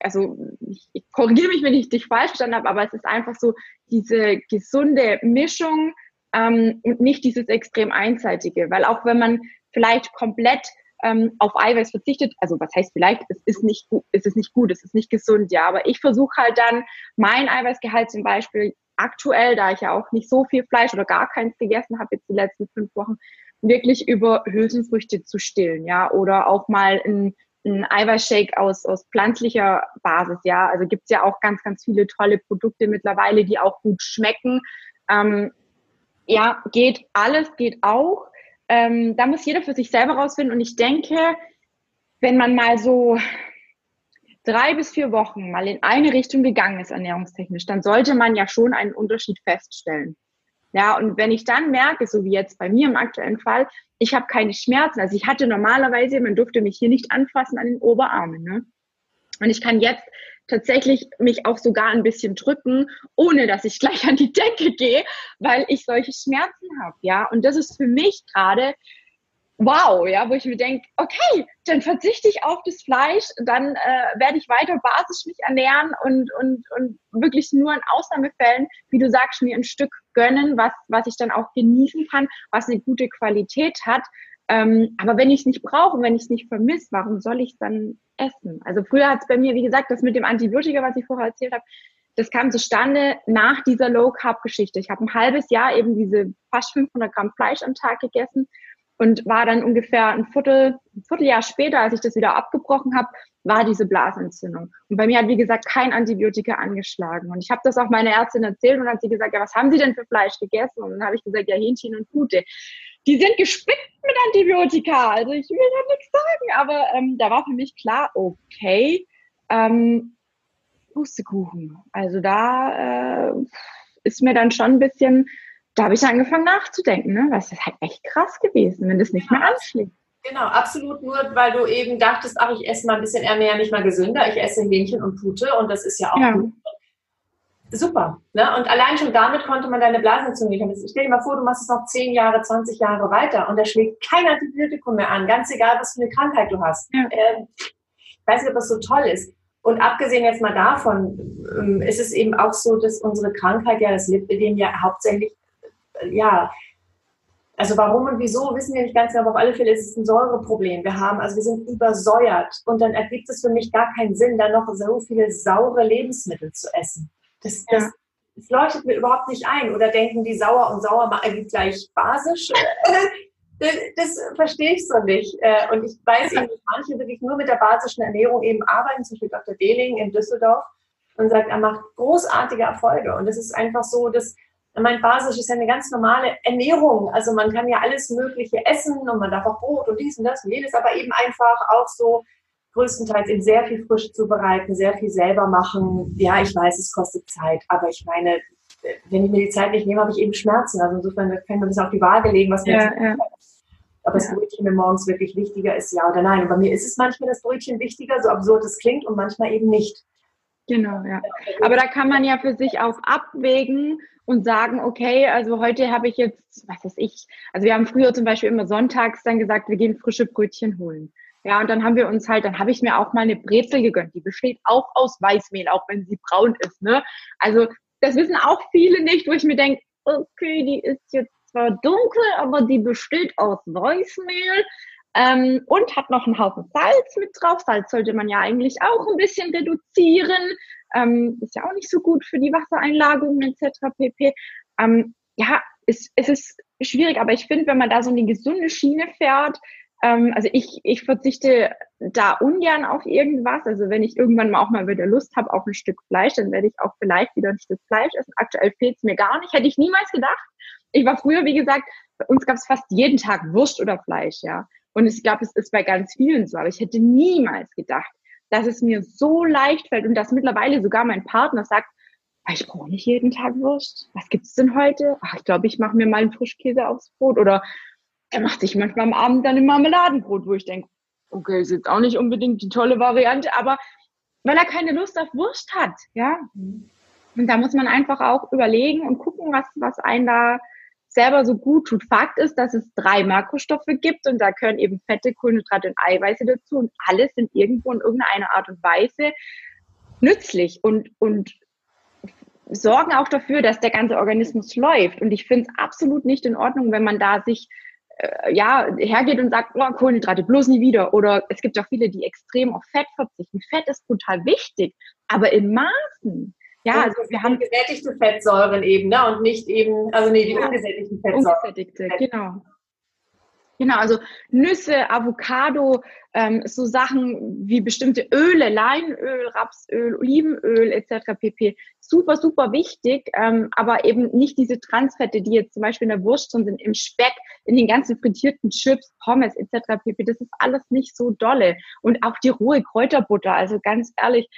also ich, korrigiere mich, wenn ich dich falsch verstanden habe, aber es ist einfach so diese gesunde Mischung ähm, und nicht dieses extrem einseitige. Weil auch wenn man vielleicht komplett ähm, auf Eiweiß verzichtet, also was heißt vielleicht, es ist nicht gut, es ist nicht gut, es ist nicht gesund, ja, aber ich versuche halt dann mein Eiweißgehalt zum Beispiel aktuell, da ich ja auch nicht so viel Fleisch oder gar keins gegessen habe jetzt die letzten fünf Wochen, wirklich über Hülsenfrüchte zu stillen, ja, oder auch mal ein, ein Eiweißshake aus, aus pflanzlicher Basis, ja, also gibt's ja auch ganz, ganz viele tolle Produkte mittlerweile, die auch gut schmecken. Ähm, ja, geht alles, geht auch ähm, da muss jeder für sich selber rausfinden. Und ich denke, wenn man mal so drei bis vier Wochen mal in eine Richtung gegangen ist, ernährungstechnisch, dann sollte man ja schon einen Unterschied feststellen. Ja, und wenn ich dann merke, so wie jetzt bei mir im aktuellen Fall, ich habe keine Schmerzen. Also ich hatte normalerweise, man durfte mich hier nicht anfassen an den Oberarmen. Ne? Und ich kann jetzt tatsächlich mich auch sogar ein bisschen drücken, ohne dass ich gleich an die Decke gehe, weil ich solche Schmerzen habe. Ja, und das ist für mich gerade wow, ja, wo ich mir denke, okay, dann verzichte ich auf das Fleisch, dann äh, werde ich weiter basisch mich ernähren und, und, und wirklich nur in Ausnahmefällen, wie du sagst, mir ein Stück gönnen, was, was ich dann auch genießen kann, was eine gute Qualität hat. Ähm, aber wenn ich es nicht brauche, wenn ich es nicht vermisse, warum soll ich es dann essen? Also früher hat es bei mir, wie gesagt, das mit dem Antibiotika, was ich vorher erzählt habe, das kam zustande nach dieser Low-Carb-Geschichte. Ich habe ein halbes Jahr eben diese fast 500 Gramm Fleisch am Tag gegessen und war dann ungefähr ein Viertel, ein Vierteljahr später, als ich das wieder abgebrochen habe, war diese Blasenentzündung. Und bei mir hat, wie gesagt, kein Antibiotika angeschlagen. Und ich habe das auch meiner Ärztin erzählt und hat sie gesagt, ja, was haben Sie denn für Fleisch gegessen? Und dann habe ich gesagt, ja, Hähnchen und Pute. Die sind gespickt mit Antibiotika. Also ich will ja nichts sagen, aber ähm, da war für mich klar, okay, ähm, Pustekuchen. Also da äh, ist mir dann schon ein bisschen da habe ich angefangen nachzudenken, ne? Was ist halt echt krass gewesen, wenn das nicht mehr anschlägt. Genau, absolut nur, weil du eben dachtest, ach, ich esse mal ein bisschen mehr, nicht mal gesünder, ich esse Hähnchen und Pute und das ist ja auch ja. gut. Super. Ne? Und allein schon damit konnte man deine Blasenentzündung nicht haben. Stell dir mal vor, du machst es noch 10 Jahre, 20 Jahre weiter und da schlägt kein Antibiotikum mehr an, ganz egal, was für eine Krankheit du hast. Ja. Ähm, ich weiß nicht, ob das so toll ist. Und abgesehen jetzt mal davon, ähm, ist es eben auch so, dass unsere Krankheit ja das Lipödem ja hauptsächlich ja, also warum und wieso wissen wir nicht ganz genau, aber auf alle Fälle ist es ein Säureproblem. Wir haben, also wir sind übersäuert und dann ergibt es für mich gar keinen Sinn, dann noch so viele saure Lebensmittel zu essen. Das, das, ja. das leuchtet mir überhaupt nicht ein. Oder denken die sauer und sauer ergibt gleich basisch? das, das verstehe ich so nicht. Äh, und ich weiß eben, dass manche wirklich nur mit der basischen Ernährung eben arbeiten, zum Beispiel Dr. Dehling in Düsseldorf und sagt, er macht großartige Erfolge. Und es ist einfach so, dass mein Basisch ist ja eine ganz normale Ernährung. Also man kann ja alles Mögliche essen und man darf auch Brot und dies und das und jedes, aber eben einfach auch so größtenteils eben sehr viel frisch zubereiten, sehr viel selber machen. Ja, ich weiß, es kostet Zeit, aber ich meine, wenn ich mir die Zeit nicht nehme, habe ich eben Schmerzen. Also insofern kann man das auf die Waage legen, was mir ja, jetzt ja. Ob das Brötchen mir morgens wirklich wichtiger ist, ja oder nein. Und bei mir ist es manchmal das Brötchen wichtiger, so absurd es klingt, und manchmal eben nicht. Genau, ja. Aber da kann man ja für sich auch abwägen und sagen, okay, also heute habe ich jetzt, was weiß ich, also wir haben früher zum Beispiel immer sonntags dann gesagt, wir gehen frische Brötchen holen. Ja, und dann haben wir uns halt, dann habe ich mir auch mal eine Brezel gegönnt. Die besteht auch aus Weißmehl, auch wenn sie braun ist. Ne? Also das wissen auch viele nicht, wo ich mir denke, okay, die ist jetzt zwar dunkel, aber die besteht aus Weißmehl ähm, und hat noch einen Haufen Salz mit drauf. Salz sollte man ja eigentlich auch ein bisschen reduzieren. Ähm, ist ja auch nicht so gut für die Wassereinlagerungen etc. pp. Ähm, ja, es, es ist schwierig, aber ich finde, wenn man da so eine gesunde Schiene fährt, ähm, also ich, ich verzichte da ungern auf irgendwas. Also wenn ich irgendwann mal auch mal wieder Lust habe auf ein Stück Fleisch, dann werde ich auch vielleicht wieder ein Stück Fleisch essen. Aktuell fehlt es mir gar nicht, hätte ich niemals gedacht. Ich war früher, wie gesagt, bei uns gab es fast jeden Tag Wurst oder Fleisch, ja. Und ich glaube, es ist bei ganz vielen so. Aber ich hätte niemals gedacht, dass es mir so leicht fällt und dass mittlerweile sogar mein Partner sagt, ah, ich brauche nicht jeden Tag Wurst. Was gibt's denn heute? Ach, ich glaube, ich mache mir mal einen Frischkäse aufs Brot. Oder er macht sich manchmal am Abend dann ein Marmeladenbrot, wo ich denke, okay, ist jetzt auch nicht unbedingt die tolle Variante, aber weil er keine Lust auf Wurst hat, ja. Und da muss man einfach auch überlegen und gucken, was, was einen da selber so gut tut. Fakt ist, dass es drei Makrostoffe gibt und da gehören eben Fette, Kohlenhydrate und Eiweiße dazu und alles sind irgendwo in irgendeiner Art und Weise nützlich und, und sorgen auch dafür, dass der ganze Organismus läuft. Und ich finde es absolut nicht in Ordnung, wenn man da sich äh, ja, hergeht und sagt, oh, Kohlenhydrate bloß nie wieder. Oder es gibt auch viele, die extrem auf Fett verzichten. Fett ist total wichtig, aber in Maßen. Ja, also wir haben gesättigte Fettsäuren eben, ne? Und nicht eben, also nee, die ja, ungesättigten Fettsäuren. Ungesättigte, genau. Genau, also Nüsse, Avocado, ähm, so Sachen wie bestimmte Öle, Leinöl, Rapsöl, Olivenöl etc. pp. Super, super wichtig, ähm, aber eben nicht diese Transfette, die jetzt zum Beispiel in der Wurst schon sind, im Speck, in den ganzen frittierten Chips, Pommes etc. pp. Das ist alles nicht so dolle. Und auch die rohe Kräuterbutter, also ganz ehrlich,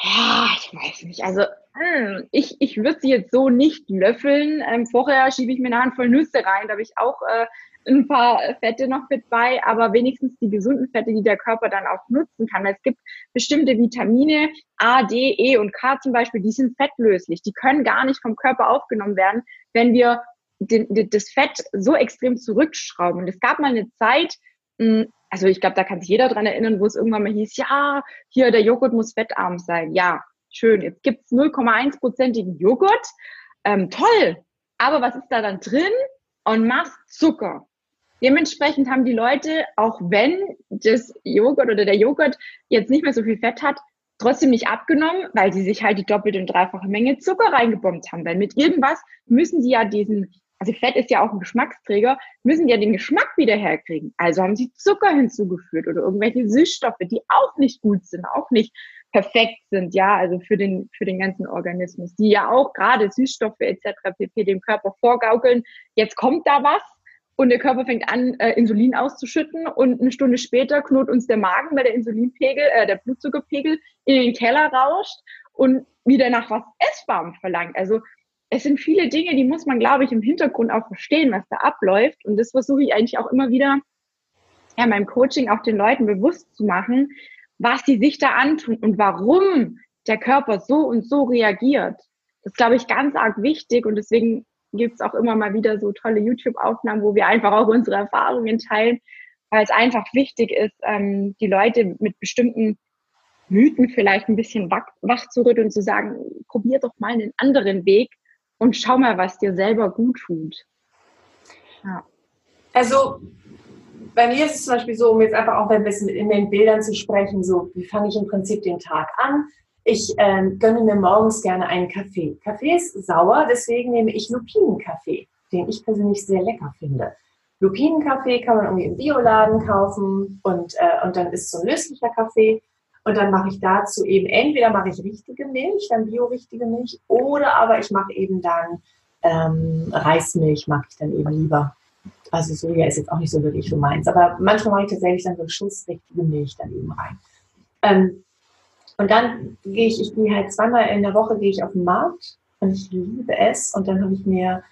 Ja, ich weiß nicht. Also hm, ich, ich würde sie jetzt so nicht löffeln. Ähm, vorher schiebe ich mir eine Handvoll Nüsse rein. Da habe ich auch äh, ein paar Fette noch mit bei, aber wenigstens die gesunden Fette, die der Körper dann auch nutzen kann. Weil es gibt bestimmte Vitamine, A, D, E und K zum Beispiel, die sind fettlöslich. Die können gar nicht vom Körper aufgenommen werden, wenn wir den, das Fett so extrem zurückschrauben. Und es gab mal eine Zeit, hm, also ich glaube, da kann sich jeder dran erinnern, wo es irgendwann mal hieß, ja, hier der Joghurt muss fettarm sein. Ja, schön. Jetzt gibt's 0,1-prozentigen Joghurt. Ähm, toll. Aber was ist da dann drin? Und macht Zucker. Dementsprechend haben die Leute, auch wenn das Joghurt oder der Joghurt jetzt nicht mehr so viel Fett hat, trotzdem nicht abgenommen, weil sie sich halt die doppelte und dreifache Menge Zucker reingebombt haben. Weil mit irgendwas müssen sie ja diesen, also Fett ist ja auch ein Geschmacksträger, müssen ja den Geschmack wieder herkriegen. Also haben sie Zucker hinzugeführt oder irgendwelche Süßstoffe, die auch nicht gut sind, auch nicht perfekt sind, ja, also für den, für den ganzen Organismus, die ja auch gerade Süßstoffe etc. pp. dem Körper vorgaukeln. Jetzt kommt da was, und der Körper fängt an, äh, Insulin auszuschütten und eine Stunde später knurrt uns der Magen, weil der Insulinpegel, äh, der Blutzuckerpegel in den Keller rauscht und wieder nach was Essbarem verlangt. Also es sind viele Dinge, die muss man, glaube ich, im Hintergrund auch verstehen, was da abläuft. Und das versuche ich eigentlich auch immer wieder, ja, meinem Coaching auch den Leuten bewusst zu machen, was die sich da antun und warum der Körper so und so reagiert. Das glaube ich, ganz arg wichtig und deswegen gibt es auch immer mal wieder so tolle YouTube-Aufnahmen, wo wir einfach auch unsere Erfahrungen teilen, weil es einfach wichtig ist, ähm, die Leute mit bestimmten Mythen vielleicht ein bisschen wach, wach zu rütteln und zu sagen, probier doch mal einen anderen Weg und schau mal, was dir selber gut tut. Ja. Also bei mir ist es zum Beispiel so, um jetzt einfach auch ein bisschen in den Bildern zu sprechen, so wie fange ich im Prinzip den Tag an? Ich ähm, gönne mir morgens gerne einen Kaffee. Kaffee ist sauer, deswegen nehme ich Lupinenkaffee, den ich persönlich sehr lecker finde. Lupinenkaffee kann man irgendwie im Bioladen kaufen und, äh, und dann ist so ein löslicher Kaffee. Und dann mache ich dazu eben, entweder mache ich richtige Milch, dann bio-richtige Milch, oder aber ich mache eben dann ähm, Reismilch, mag ich dann eben lieber. Also Soja ist jetzt auch nicht so wirklich so meins. Aber manchmal mache ich tatsächlich dann so eine schussrichtige Milch dann eben rein. Ähm, und dann gehe ich, ich gehe halt zweimal in der Woche gehe ich auf den Markt und ich liebe es. Und dann habe ich mir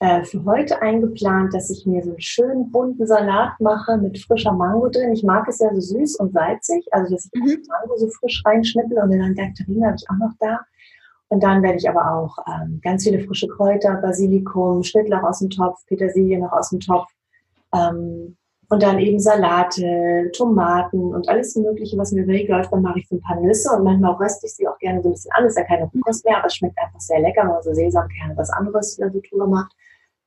äh, für heute eingeplant, dass ich mir so einen schönen bunten Salat mache mit frischer Mango drin. Ich mag es ja so süß und salzig, also dass ich mhm. Mango so frisch reinschnippel und dann Nektarine habe ich auch noch da. Und dann werde ich aber auch ähm, ganz viele frische Kräuter, Basilikum, Schnittlauch aus dem Topf, Petersilie noch aus dem Topf, ähm, und dann eben Salate, Tomaten und alles Mögliche, was mir Weg läuft. Dann mache ich so ein paar Nüsse und manchmal röste ich sie auch gerne so ein bisschen an. Das ist ja keine Rohkost mehr, aber es schmeckt einfach sehr lecker, wenn man so Sesamkerne was anderes in der Tour macht.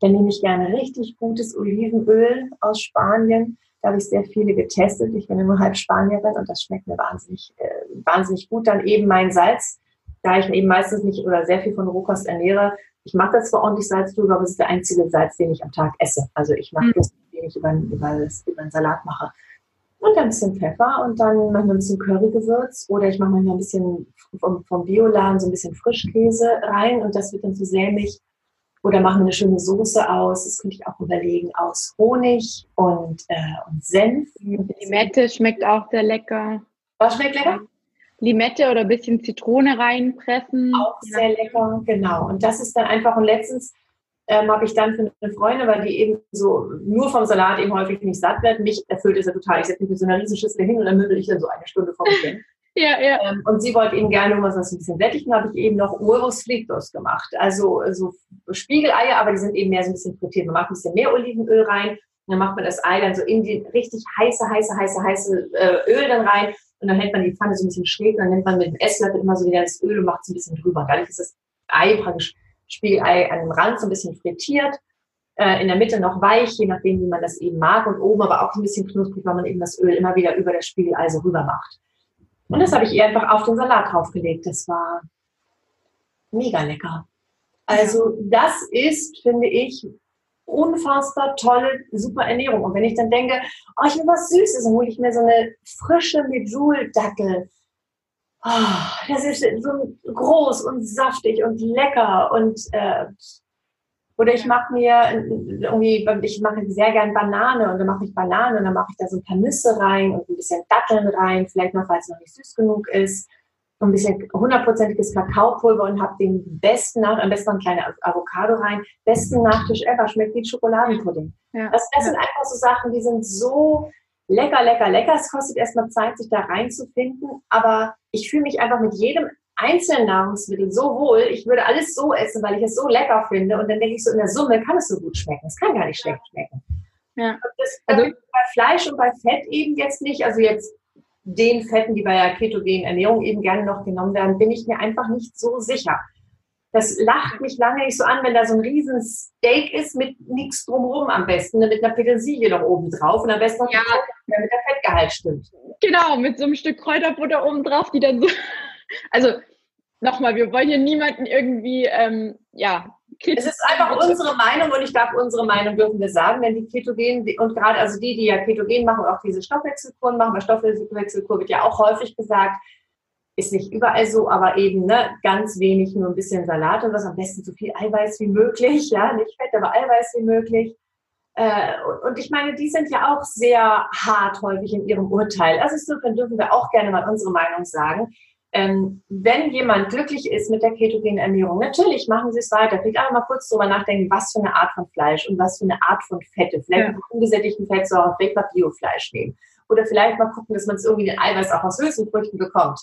Dann nehme ich gerne richtig gutes Olivenöl aus Spanien. Da habe ich sehr viele getestet. Ich bin immer halb Spanierin und das schmeckt mir wahnsinnig, äh, wahnsinnig gut. Dann eben mein Salz, da ich eben meistens nicht oder sehr viel von Rohkost ernähre. Ich mache das zwar ordentlich Salz drüber, aber es ist der einzige Salz, den ich am Tag esse. Also ich mache mhm. das den ich über, über, über den Salat mache. Und dann ein bisschen Pfeffer und dann machen wir ein bisschen Currygewürz oder ich mache manchmal ein bisschen vom, vom Bioladen so ein bisschen Frischkäse rein und das wird dann so sämig. Oder machen wir eine schöne Soße aus, das könnte ich auch überlegen, aus Honig und, äh, und Senf. Limette schmeckt auch sehr lecker. Was schmeckt lecker? Limette oder ein bisschen Zitrone reinpressen. Auch sehr lecker, genau. Und das ist dann einfach, und letztens ähm, habe ich dann für eine Freundin, weil die eben so nur vom Salat eben häufig nicht satt wird. Mich erfüllt es ja total. Ich setze mich mit so einer Riesenschüssel hin und dann mündel ich dann so eine Stunde vor mich hin. Ja, ja. Ähm, und sie wollte eben gerne nur was ein bisschen sättigen, habe ich eben noch Urus Fritos gemacht. Also so Spiegeleier, aber die sind eben mehr so ein bisschen frittiert. Man macht ein bisschen mehr Olivenöl rein, dann macht man das Ei dann so in die richtig heiße, heiße, heiße, heiße äh, Öl dann rein und dann hält man die Pfanne so ein bisschen schräg und dann nimmt man mit dem Esslöffel immer so wieder das Öl und macht es ein bisschen drüber. Dadurch ist das Ei praktisch Spiegelei an dem Rand so ein bisschen frittiert, äh, in der Mitte noch weich, je nachdem, wie man das eben mag, und oben aber auch ein bisschen knusprig, weil man eben das Öl immer wieder über das Spiegelei so rüber macht. Und das habe ich ihr einfach auf den Salat draufgelegt. Das war mega lecker. Also das ist, finde ich, unfassbar tolle, super Ernährung. Und wenn ich dann denke, oh, ich will was Süßes, dann hole ich mir so eine frische Medjool-Dackel oh, das ist so groß und saftig und lecker und äh, oder ich mache mir irgendwie, ich mache sehr gern Banane und dann mache ich Banane und dann mache ich da so ein paar Nüsse rein und ein bisschen Datteln rein, vielleicht noch, weil es noch nicht süß genug ist. ein bisschen hundertprozentiges Kakaopulver und habe den besten Nach am besten noch ein kleines Avocado rein, besten Nachtisch ever, schmeckt wie Schokoladenpudding. Ja. Das, das ja. sind einfach so Sachen, die sind so lecker, lecker, lecker. Es kostet erstmal Zeit, sich da reinzufinden, aber ich fühle mich einfach mit jedem einzelnen Nahrungsmittel so wohl. Ich würde alles so essen, weil ich es so lecker finde und dann denke ich so, in der Summe kann es so gut schmecken. Es kann gar nicht schlecht schmecken. Ja. Das, also bei Fleisch und bei Fett eben jetzt nicht, also jetzt den Fetten, die bei der ketogenen Ernährung eben gerne noch genommen werden, bin ich mir einfach nicht so sicher. Das lacht mich lange nicht so an, wenn da so ein riesen Steak ist mit nichts drumherum am besten, ne, mit einer Petersilie noch oben drauf und am besten noch ja. damit der Fettgehalt stimmt. Genau, mit so einem Stück Kräuterbutter oben drauf, die dann so, also nochmal, wir wollen hier niemanden irgendwie, ähm, ja, es ist einfach unsere Meinung und ich glaube, unsere Meinung dürfen wir sagen, denn die Ketogen und gerade also die, die ja Ketogen machen, auch diese Stoffwechselkuren machen, weil Stoffwechselkur wird ja auch häufig gesagt, ist nicht überall so, aber eben ne, ganz wenig, nur ein bisschen Salat und was am besten so viel Eiweiß wie möglich, ja, nicht Fett, aber Eiweiß wie möglich. Äh, und, und ich meine, die sind ja auch sehr hart häufig in ihrem Urteil. Also insofern dürfen wir auch gerne mal unsere Meinung sagen ähm, wenn jemand glücklich ist mit der ketogenen Ernährung, natürlich machen Sie es weiter. Vielleicht einfach mal kurz drüber nachdenken, was für eine Art von Fleisch und was für eine Art von Fette. Vielleicht ja. ungesättigten Fettsäuren, vielleicht mal Biofleisch nehmen. Oder vielleicht mal gucken, dass man es irgendwie den Eiweiß auch aus Hülsenfrüchten bekommt.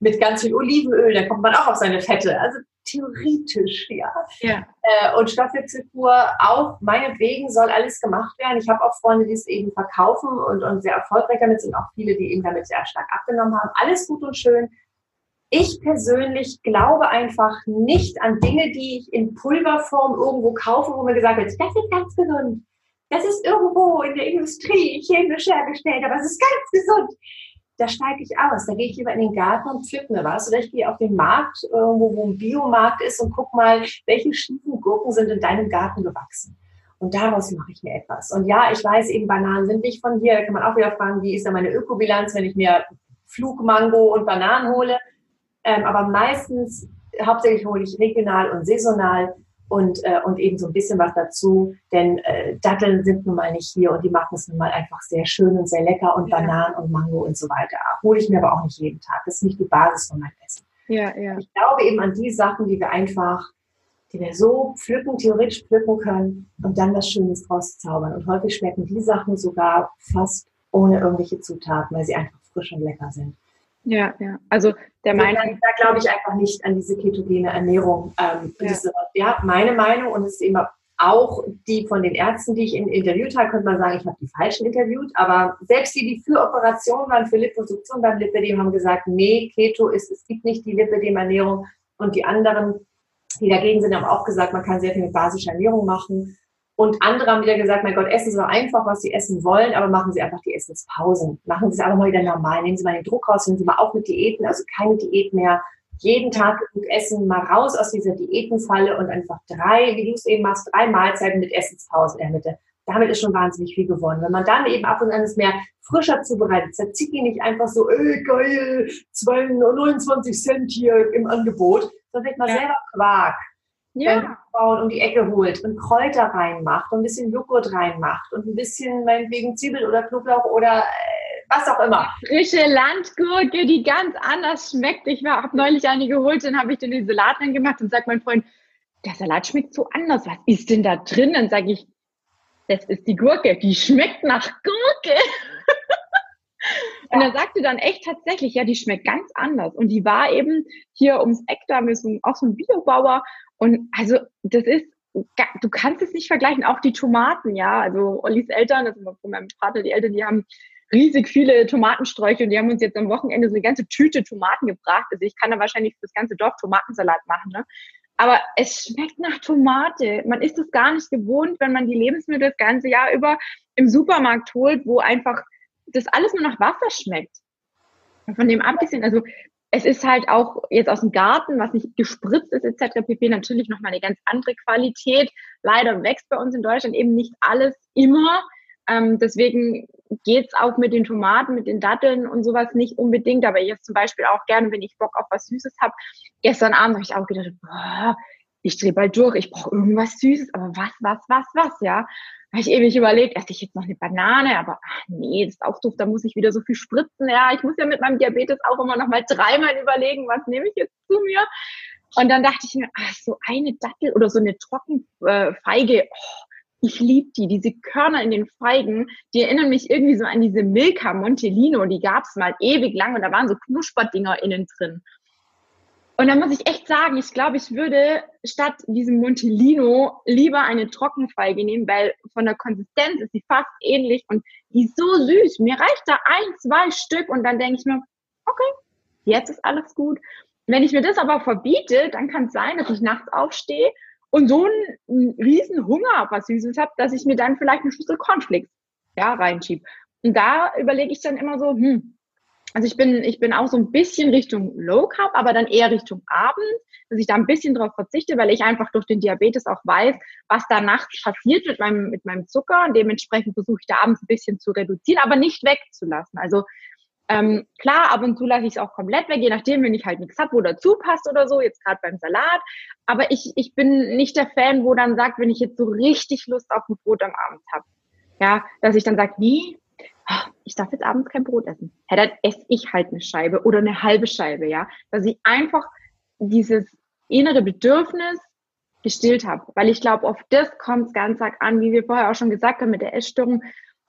Mit ganz viel Olivenöl, dann kommt man auch auf seine Fette. Also theoretisch, ja. ja. Äh, und Stoffwechselkur auch, meinetwegen soll alles gemacht werden. Ich habe auch Freunde, die es eben verkaufen und, und sehr erfolgreich damit sind, auch viele, die eben damit sehr stark abgenommen haben. Alles gut und schön ich persönlich glaube einfach nicht an Dinge, die ich in Pulverform irgendwo kaufe, wo mir gesagt wird, das ist ganz gesund. Das ist irgendwo in der Industrie chemisch hergestellt, aber es ist ganz gesund. Da steige ich aus. Da gehe ich lieber in den Garten und pflück mir was. Oder ich gehe auf den Markt, irgendwo, wo ein Biomarkt ist und guck mal, welche schiefen Gurken sind in deinem Garten gewachsen. Und daraus mache ich mir etwas. Und ja, ich weiß eben, Bananen sind nicht von hier. Da kann man auch wieder fragen, wie ist da meine Ökobilanz, wenn ich mir Flugmango und Bananen hole. Ähm, aber meistens, hauptsächlich hole ich regional und saisonal und, äh, und eben so ein bisschen was dazu, denn äh, Datteln sind nun mal nicht hier und die machen es nun mal einfach sehr schön und sehr lecker und ja. Bananen und Mango und so weiter. Hole ich mir aber auch nicht jeden Tag. Das ist nicht die Basis von meinem Essen. Ja, ja. Ich glaube eben an die Sachen, die wir einfach, die wir so pflücken, theoretisch pflücken können und dann was Schönes draus zaubern. Und häufig schmecken die Sachen sogar fast ohne irgendwelche Zutaten, weil sie einfach frisch und lecker sind. Ja, ja. Also der Meinung. Da glaube ich einfach nicht an diese ketogene Ernährung. Ähm, ja. Diese, ja, meine Meinung und es ist immer auch die von den Ärzten, die ich interviewt habe, könnte man sagen, ich habe die falschen interviewt, aber selbst die, die für Operationen waren, für Liposuktion beim Lipidem, haben gesagt, nee, Keto ist, es gibt nicht die Lipidem-Ernährung und die anderen, die dagegen sind, haben auch gesagt, man kann sehr viel mit basischer Ernährung machen und andere haben wieder gesagt, mein Gott, essen Sie doch einfach, was Sie essen wollen, aber machen Sie einfach die Essenspausen. Machen Sie es einfach mal wieder normal. Nehmen Sie mal den Druck raus, nehmen Sie mal auf mit Diäten, also keine Diät mehr. Jeden Tag genug essen, mal raus aus dieser Diätenfalle und einfach drei, wie du es eben machst, drei Mahlzeiten mit Essenspausen in der Mitte. Damit ist schon wahnsinnig viel gewonnen. Wenn man dann eben ab und an es mehr frischer zubereitet, Tzatziki nicht einfach so, ey, geil, 29 Cent hier im Angebot, sondern vielleicht mal ja. selber Quark ja. Frauen um die Ecke holt und Kräuter reinmacht und ein bisschen Joghurt reinmacht und ein bisschen meinetwegen Zwiebel oder Knoblauch oder äh, was auch immer. Frische Landgurke, die ganz anders schmeckt. Ich habe neulich eine geholt, dann habe ich den in den Salat reingemacht und sagt mein Freund, der Salat schmeckt so anders. Was ist denn da drin? Dann sage ich, das ist die Gurke, die schmeckt nach Gurke. Und er sagte dann echt tatsächlich, ja, die schmeckt ganz anders. Und die war eben hier ums Eck, da ist auch so ein Biobauer und also das ist, du kannst es nicht vergleichen, auch die Tomaten, ja. Also Ollis Eltern, also von meinem Vater, die Eltern, die haben riesig viele Tomatensträuche und die haben uns jetzt am Wochenende so eine ganze Tüte Tomaten gebracht. Also ich kann da wahrscheinlich das ganze Dorf Tomatensalat machen, ne? Aber es schmeckt nach Tomate. Man ist es gar nicht gewohnt, wenn man die Lebensmittel das ganze Jahr über im Supermarkt holt, wo einfach das alles nur nach Wasser schmeckt. Von dem abgesehen, also es ist halt auch jetzt aus dem Garten, was nicht gespritzt ist etc. pp. natürlich nochmal eine ganz andere Qualität. Leider wächst bei uns in Deutschland eben nicht alles immer. Ähm, deswegen geht's auch mit den Tomaten, mit den Datteln und sowas nicht unbedingt. Aber jetzt zum Beispiel auch gerne, wenn ich Bock auf was Süßes habe. Gestern Abend habe ich auch gedacht, boah, ich drehe bald durch, ich brauche irgendwas Süßes, aber was, was, was, was, ja. Habe ich ewig überlegt, esse ich jetzt noch eine Banane, aber ach nee, das ist auch doof, da muss ich wieder so viel spritzen, ja. Ich muss ja mit meinem Diabetes auch immer noch mal dreimal überlegen, was nehme ich jetzt zu mir. Und dann dachte ich mir, ach, so eine Dattel oder so eine Trockenfeige, äh, oh, ich liebe die, diese Körner in den Feigen, die erinnern mich irgendwie so an diese Milka Montelino, die gab es mal ewig lang und da waren so Knusperdinger innen drin. Und da muss ich echt sagen, ich glaube, ich würde statt diesem Montelino lieber eine Trockenfeige nehmen, weil von der Konsistenz ist sie fast ähnlich und die ist so süß. Mir reicht da ein, zwei Stück und dann denke ich mir, okay, jetzt ist alles gut. Wenn ich mir das aber verbiete, dann kann es sein, dass ich nachts aufstehe und so einen riesen Hunger auf was Süßes habe, dass ich mir dann vielleicht eine Schüssel Cornflakes ja, reinschiebe. Und da überlege ich dann immer so, hm, also ich bin, ich bin auch so ein bisschen Richtung Low Carb, aber dann eher Richtung Abend, dass ich da ein bisschen drauf verzichte, weil ich einfach durch den Diabetes auch weiß, was da nachts passiert mit meinem, mit meinem Zucker und dementsprechend versuche ich da abends ein bisschen zu reduzieren, aber nicht wegzulassen. Also ähm, klar, ab und zu lasse ich es auch komplett weg, je nachdem, wenn ich halt nichts habe, wo dazu passt oder so, jetzt gerade beim Salat. Aber ich, ich bin nicht der Fan, wo dann sagt, wenn ich jetzt so richtig Lust auf ein Brot am Abend habe, ja, dass ich dann sage, nee, ich darf jetzt abends kein Brot essen. Ja, dann esse ich halt eine Scheibe oder eine halbe Scheibe, ja. Dass ich einfach dieses innere Bedürfnis gestillt habe. Weil ich glaube, auf das kommt es ganz arg an, wie wir vorher auch schon gesagt haben mit der Essstörung.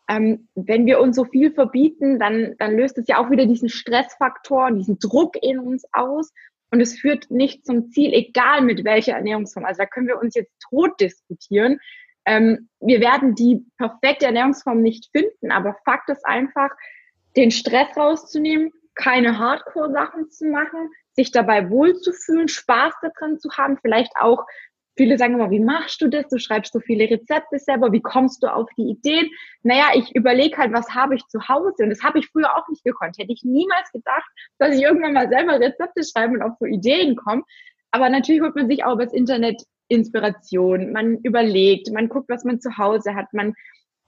Ähm, wenn wir uns so viel verbieten, dann, dann löst es ja auch wieder diesen Stressfaktor, diesen Druck in uns aus. Und es führt nicht zum Ziel, egal mit welcher Ernährungsform. Also da können wir uns jetzt tot diskutieren. Ähm, wir werden die perfekte Ernährungsform nicht finden, aber Fakt ist einfach, den Stress rauszunehmen, keine Hardcore-Sachen zu machen, sich dabei wohlzufühlen, Spaß daran zu haben, vielleicht auch Viele sagen immer, wie machst du das? Du schreibst so viele Rezepte selber, wie kommst du auf die Ideen? Naja, ich überlege halt, was habe ich zu Hause? Und das habe ich früher auch nicht gekonnt. Hätte ich niemals gedacht, dass ich irgendwann mal selber Rezepte schreibe und auf so Ideen komme. Aber natürlich holt man sich auch übers Internet Inspiration. Man überlegt, man guckt, was man zu Hause hat. Man,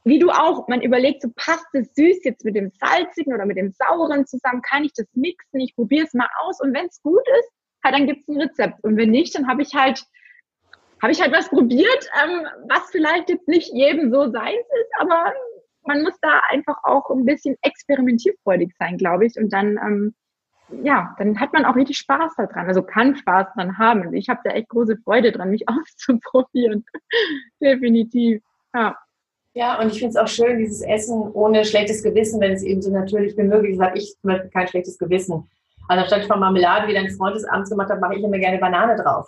wie du auch, man überlegt, so passt das süß jetzt mit dem salzigen oder mit dem sauren zusammen? Kann ich das mixen? Ich probiere es mal aus. Und wenn es gut ist, halt, dann gibt es ein Rezept. Und wenn nicht, dann habe ich halt habe ich halt was probiert, ähm, was vielleicht jetzt nicht jedem so seins ist, aber man muss da einfach auch ein bisschen experimentierfreudig sein, glaube ich. Und dann, ähm, ja, dann hat man auch richtig Spaß daran. Also kann Spaß dran haben. Also ich habe da echt große Freude dran, mich auszuprobieren. Definitiv. Ja. Ja, und ich finde es auch schön, dieses Essen ohne schlechtes Gewissen, wenn es eben so natürlich wie möglich ist. Ich zum Beispiel kein schlechtes Gewissen. Also anstatt von Marmelade, wie dein Freund es abends gemacht hat, mache ich immer gerne Banane drauf.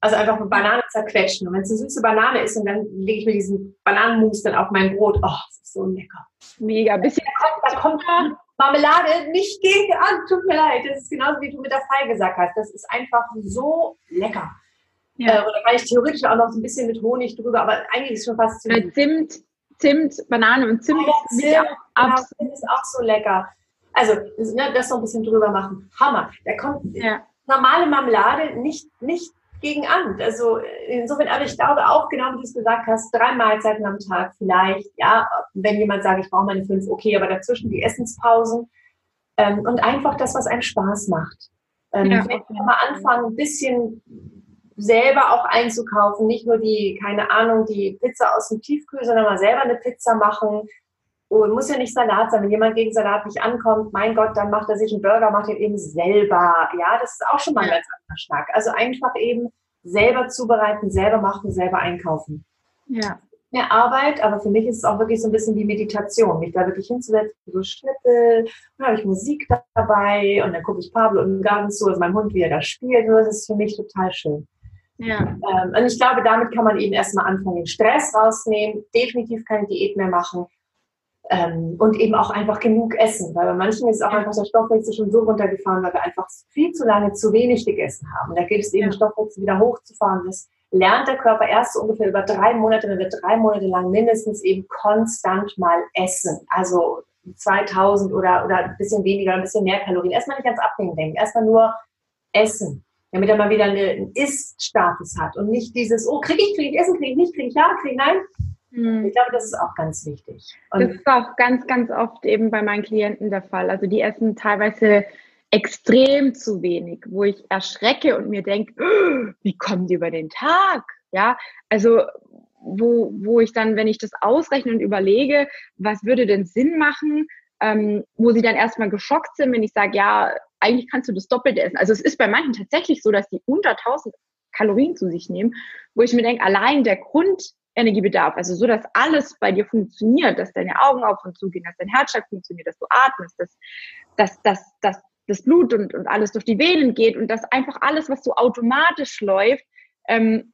Also einfach eine Banane zerquetschen. Und wenn es eine süße Banane ist und dann lege ich mir diesen Bananenmus dann auf mein Brot. Oh, das ist so lecker. Mega. Bisschen da kommt, da kommt Marmelade nicht gegen an. Tut mir leid. Das ist genauso wie du mit der Feige gesagt hast. Das ist einfach so lecker. Ja. Äh, oder kann ich theoretisch auch noch so ein bisschen mit Honig drüber, aber eigentlich ist es schon fast zu. Äh, Zimt, Zimt, Banane und Zimt, ja, ist, Zimt, ja, Zimt ist auch so lecker. Also, ne, das noch ein bisschen drüber machen. Hammer. Da kommt ja. normale Marmelade nicht, nicht gegen an. Also insofern, aber ich glaube auch, genau wie du es gesagt hast, drei Mahlzeiten am Tag vielleicht. Ja, wenn jemand sagt, ich brauche meine fünf, okay, aber dazwischen die Essenspausen ähm, und einfach das, was einem Spaß macht. Ähm, ja. Vielleicht mal anfangen, ein bisschen selber auch einzukaufen, nicht nur die, keine Ahnung, die Pizza aus dem Tiefkühl, sondern mal selber eine Pizza machen. Und muss ja nicht Salat sein. Wenn jemand gegen Salat nicht ankommt, mein Gott, dann macht er sich einen Burger, macht ihn eben selber. Ja, das ist auch schon mal ein ganz anderer Schnack. Also einfach eben selber zubereiten, selber machen, selber einkaufen. Ja. Mehr Arbeit, aber für mich ist es auch wirklich so ein bisschen wie Meditation, mich da wirklich hinzusetzen, so Schnippel, dann habe ich Musik dabei und dann gucke ich Pablo im Garten zu, also mein Hund, wie er da spielt. Das ist für mich total schön. Ja. Ähm, und ich glaube, damit kann man eben erstmal anfangen, den Stress rausnehmen, definitiv keine Diät mehr machen ähm, und eben auch einfach genug essen, weil bei manchen ist auch einfach der Stoffwechsel schon so runtergefahren, weil wir einfach viel zu lange zu wenig gegessen haben. da geht es eben, ja. Stoffwechsel wieder hochzufahren. Das lernt der Körper erst so ungefähr über drei Monate, wenn wir drei Monate lang mindestens eben konstant mal essen. Also 2000 oder, oder ein bisschen weniger, ein bisschen mehr Kalorien. Erstmal nicht ans Abnehmen denken, erstmal nur essen, damit er mal wieder einen Ist-Status hat und nicht dieses, oh, kriege ich, kriege ich Essen, kriege ich nicht, kriege ich ja, kriege ich nein. Ich glaube, das ist auch ganz wichtig. Und das ist auch ganz, ganz oft eben bei meinen Klienten der Fall. Also die essen teilweise extrem zu wenig, wo ich erschrecke und mir denke, oh, wie kommen die über den Tag? Ja, also wo, wo ich dann, wenn ich das ausrechne und überlege, was würde denn Sinn machen, ähm, wo sie dann erstmal geschockt sind, wenn ich sage, ja, eigentlich kannst du das Doppelte essen. Also es ist bei manchen tatsächlich so, dass die unter 1000 Kalorien zu sich nehmen, wo ich mir denke, allein der Grundenergiebedarf, also so, dass alles bei dir funktioniert, dass deine Augen auf und zu gehen, dass dein Herzschlag funktioniert, dass du atmest, dass, dass, dass, dass das Blut und, und alles durch die Venen geht und dass einfach alles, was so automatisch läuft, ähm,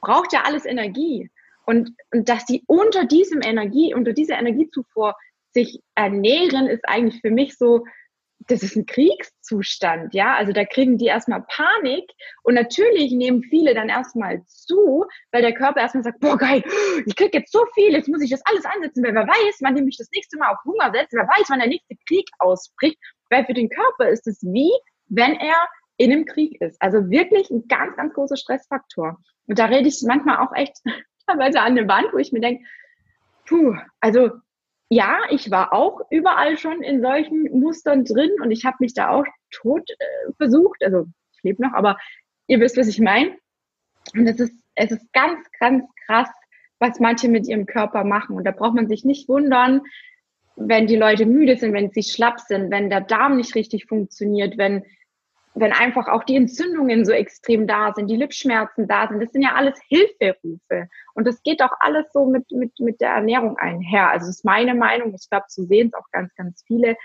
braucht ja alles Energie. Und, und dass die unter diesem Energie, unter dieser Energiezufuhr sich ernähren, ist eigentlich für mich so, das ist ein Kriegszustand, ja. Also da kriegen die erstmal Panik und natürlich nehmen viele dann erstmal zu, weil der Körper erstmal sagt, boah geil, ich krieg jetzt so viel, jetzt muss ich das alles ansetzen, weil wer weiß, wann ich das nächste Mal auf Hunger setze, wer weiß, wann der nächste Krieg ausbricht, weil für den Körper ist es wie, wenn er in einem Krieg ist. Also wirklich ein ganz, ganz großer Stressfaktor. Und da rede ich manchmal auch echt teilweise an der Wand, wo ich mir denke, puh, also ja, ich war auch überall schon in solchen Mustern drin und ich habe mich da auch tot äh, versucht. Also ich lebe noch, aber ihr wisst, was ich meine. Und es ist, es ist ganz, ganz krass, was manche mit ihrem Körper machen. Und da braucht man sich nicht wundern, wenn die Leute müde sind, wenn sie schlapp sind, wenn der Darm nicht richtig funktioniert, wenn wenn einfach auch die Entzündungen so extrem da sind, die Lipschmerzen da sind, das sind ja alles Hilferufe. Und das geht auch alles so mit, mit, mit der Ernährung einher. Also ist meine Meinung. Ich glaube, so sehen es auch ganz, ganz viele.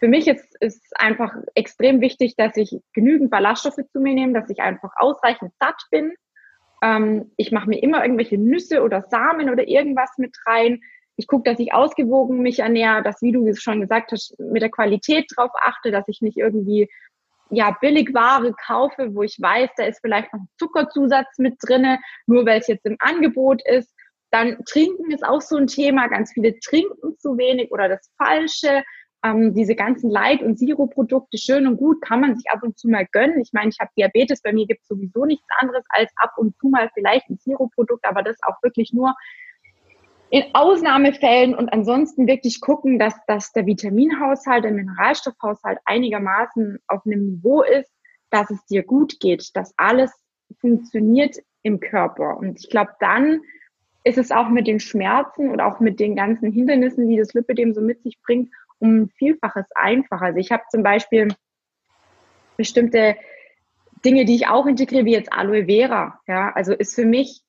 Für mich ist, ist einfach extrem wichtig, dass ich genügend Ballaststoffe zu mir nehme, dass ich einfach ausreichend satt bin. Ähm, ich mache mir immer irgendwelche Nüsse oder Samen oder irgendwas mit rein. Ich gucke, dass ich ausgewogen mich ernähre, dass, wie du es schon gesagt hast, mit der Qualität drauf achte, dass ich nicht irgendwie ja, Billigware kaufe, wo ich weiß, da ist vielleicht noch ein Zuckerzusatz mit drinne, nur weil es jetzt im Angebot ist. Dann trinken ist auch so ein Thema. Ganz viele trinken zu wenig oder das Falsche. Ähm, diese ganzen Light- und Zero-Produkte, schön und gut, kann man sich ab und zu mal gönnen. Ich meine, ich habe Diabetes, bei mir gibt es sowieso nichts anderes als ab und zu mal vielleicht ein Zero-Produkt, aber das auch wirklich nur in Ausnahmefällen und ansonsten wirklich gucken, dass, dass der Vitaminhaushalt, der Mineralstoffhaushalt einigermaßen auf einem Niveau ist, dass es dir gut geht, dass alles funktioniert im Körper. Und ich glaube, dann ist es auch mit den Schmerzen und auch mit den ganzen Hindernissen, die das Lipidem so mit sich bringt, um Vielfaches einfacher. Also ich habe zum Beispiel bestimmte Dinge, die ich auch integriere, wie jetzt Aloe Vera. Ja, also ist für mich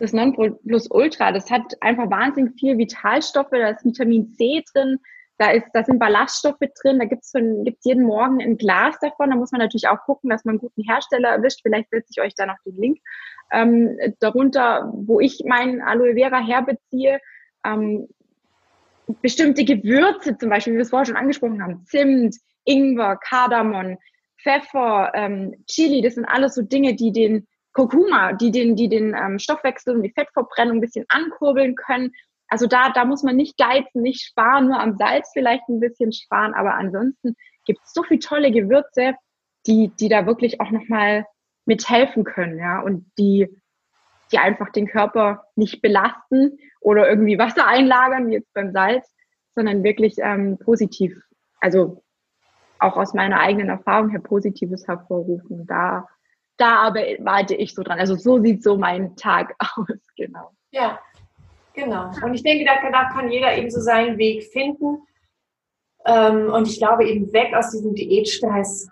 das Nonplusultra, das hat einfach wahnsinnig viel Vitalstoffe, da ist Vitamin C drin, da ist, da sind Ballaststoffe drin, da gibt's gibt's jeden Morgen ein Glas davon. Da muss man natürlich auch gucken, dass man einen guten Hersteller erwischt. Vielleicht setze ich euch da noch den Link ähm, darunter, wo ich meinen Aloe Vera herbeziehe. Ähm, bestimmte Gewürze, zum Beispiel, wie wir es vorher schon angesprochen haben, Zimt, Ingwer, Kardamom, Pfeffer, ähm, Chili, das sind alles so Dinge, die den Kurkuma, die den, die den ähm, Stoffwechsel und die Fettverbrennung ein bisschen ankurbeln können. Also da, da muss man nicht geizen, nicht sparen, nur am Salz vielleicht ein bisschen sparen, aber ansonsten gibt es so viele tolle Gewürze, die, die da wirklich auch nochmal mithelfen können, ja, und die, die einfach den Körper nicht belasten oder irgendwie Wasser einlagern, wie jetzt beim Salz, sondern wirklich ähm, positiv, also auch aus meiner eigenen Erfahrung her Positives hervorrufen. Da da arbeite ich so dran. Also so sieht so mein Tag aus, genau. Ja, genau. Und ich denke, da, da kann jeder eben so seinen Weg finden. Ähm, und ich glaube eben weg aus diesem Diätstress,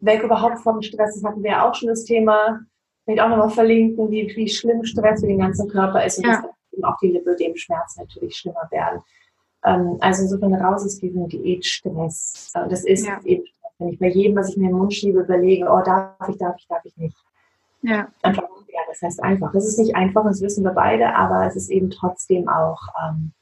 weg überhaupt vom Stress. Das hatten wir ja auch schon das Thema. Ich auch nochmal verlinken, wie, wie schlimm Stress für den ganzen Körper ist und ja. dass eben auch die Lipödem-Schmerzen natürlich schlimmer werden. Ähm, also insofern raus aus diesem Diätstress. Das ist ja. eben wenn ich bei jedem, was ich mir in den Mund schiebe, überlege, oh, darf ich, darf ich, darf ich nicht. Ja. Einfach, ja, das heißt einfach. Das ist nicht einfach, das wissen wir beide, aber es ist eben trotzdem auch ähm,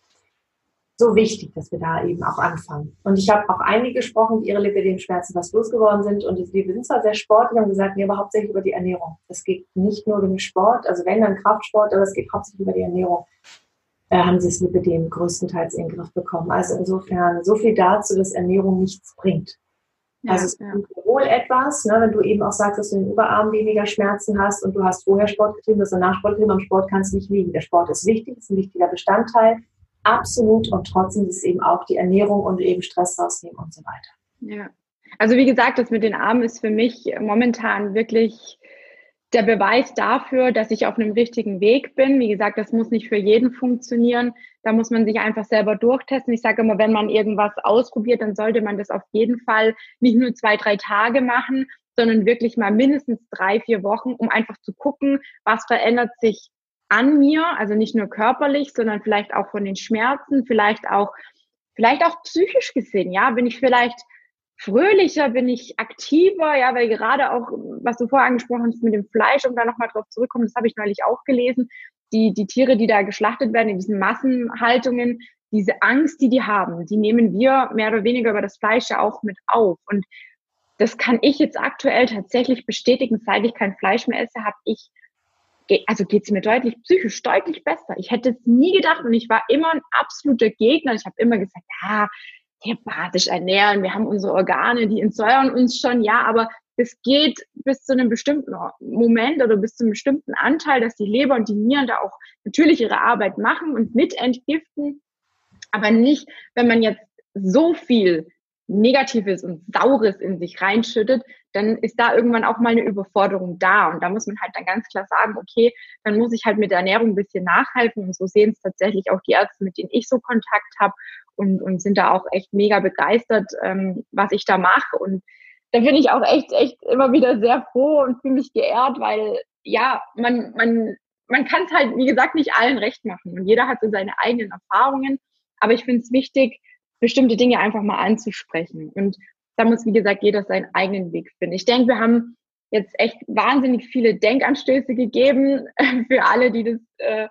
so wichtig, dass wir da eben auch anfangen. Und ich habe auch einige gesprochen, die ihre Lipidem-Schmerzen fast losgeworden sind. Und wir sind zwar sehr sportlich und gesagt, nee, aber hauptsächlich über die Ernährung. Es geht nicht nur über den Sport, also wenn dann Kraftsport, aber es geht hauptsächlich über die Ernährung. Äh, haben sie es Lipidem größtenteils in den Griff bekommen. Also insofern so viel dazu, dass Ernährung nichts bringt. Ja, also es ja. wohl etwas, ne, wenn du eben auch sagst, dass du im Überarm weniger Schmerzen hast und du hast vorher Sport getrieben, du hast danach Sport getrieben, am Sport kannst du nicht liegen. Der Sport ist wichtig, ist ein wichtiger Bestandteil, absolut und trotzdem ist es eben auch die Ernährung und eben Stress rausnehmen und so weiter. Ja. Also wie gesagt, das mit den Armen ist für mich momentan wirklich der Beweis dafür, dass ich auf einem richtigen Weg bin. Wie gesagt, das muss nicht für jeden funktionieren. Da muss man sich einfach selber durchtesten. Ich sage immer, wenn man irgendwas ausprobiert, dann sollte man das auf jeden Fall nicht nur zwei, drei Tage machen, sondern wirklich mal mindestens drei, vier Wochen, um einfach zu gucken, was verändert sich an mir, also nicht nur körperlich, sondern vielleicht auch von den Schmerzen, vielleicht auch, vielleicht auch psychisch gesehen, ja, bin ich vielleicht fröhlicher, bin ich aktiver, ja, weil gerade auch, was du vorher angesprochen hast mit dem Fleisch, um da nochmal drauf zurückkommen, das habe ich neulich auch gelesen, die, die Tiere, die da geschlachtet werden in diesen Massenhaltungen, diese Angst, die die haben, die nehmen wir mehr oder weniger über das Fleisch ja auch mit auf. Und das kann ich jetzt aktuell tatsächlich bestätigen, seit ich kein Fleisch mehr esse, habe ich, also geht es mir deutlich psychisch deutlich besser. Ich hätte es nie gedacht und ich war immer ein absoluter Gegner. Ich habe immer gesagt, ja, therapeutisch ernähren, wir haben unsere Organe, die entsäuern uns schon, ja, aber es geht bis zu einem bestimmten Moment oder bis zu einem bestimmten Anteil, dass die Leber und die Nieren da auch natürlich ihre Arbeit machen und mit entgiften, aber nicht, wenn man jetzt so viel Negatives und Saures in sich reinschüttet, dann ist da irgendwann auch mal eine Überforderung da. Und da muss man halt dann ganz klar sagen, okay, dann muss ich halt mit der Ernährung ein bisschen nachhelfen. Und so sehen es tatsächlich auch die Ärzte, mit denen ich so Kontakt habe und, und sind da auch echt mega begeistert, ähm, was ich da mache. Und da bin ich auch echt, echt immer wieder sehr froh und fühle mich geehrt, weil ja, man, man, man kann es halt, wie gesagt, nicht allen recht machen. Und jeder hat so seine eigenen Erfahrungen. Aber ich finde es wichtig, bestimmte Dinge einfach mal anzusprechen. Und da muss, wie gesagt, jeder seinen eigenen Weg finden. Ich denke, wir haben jetzt echt wahnsinnig viele Denkanstöße gegeben für alle, die das äh,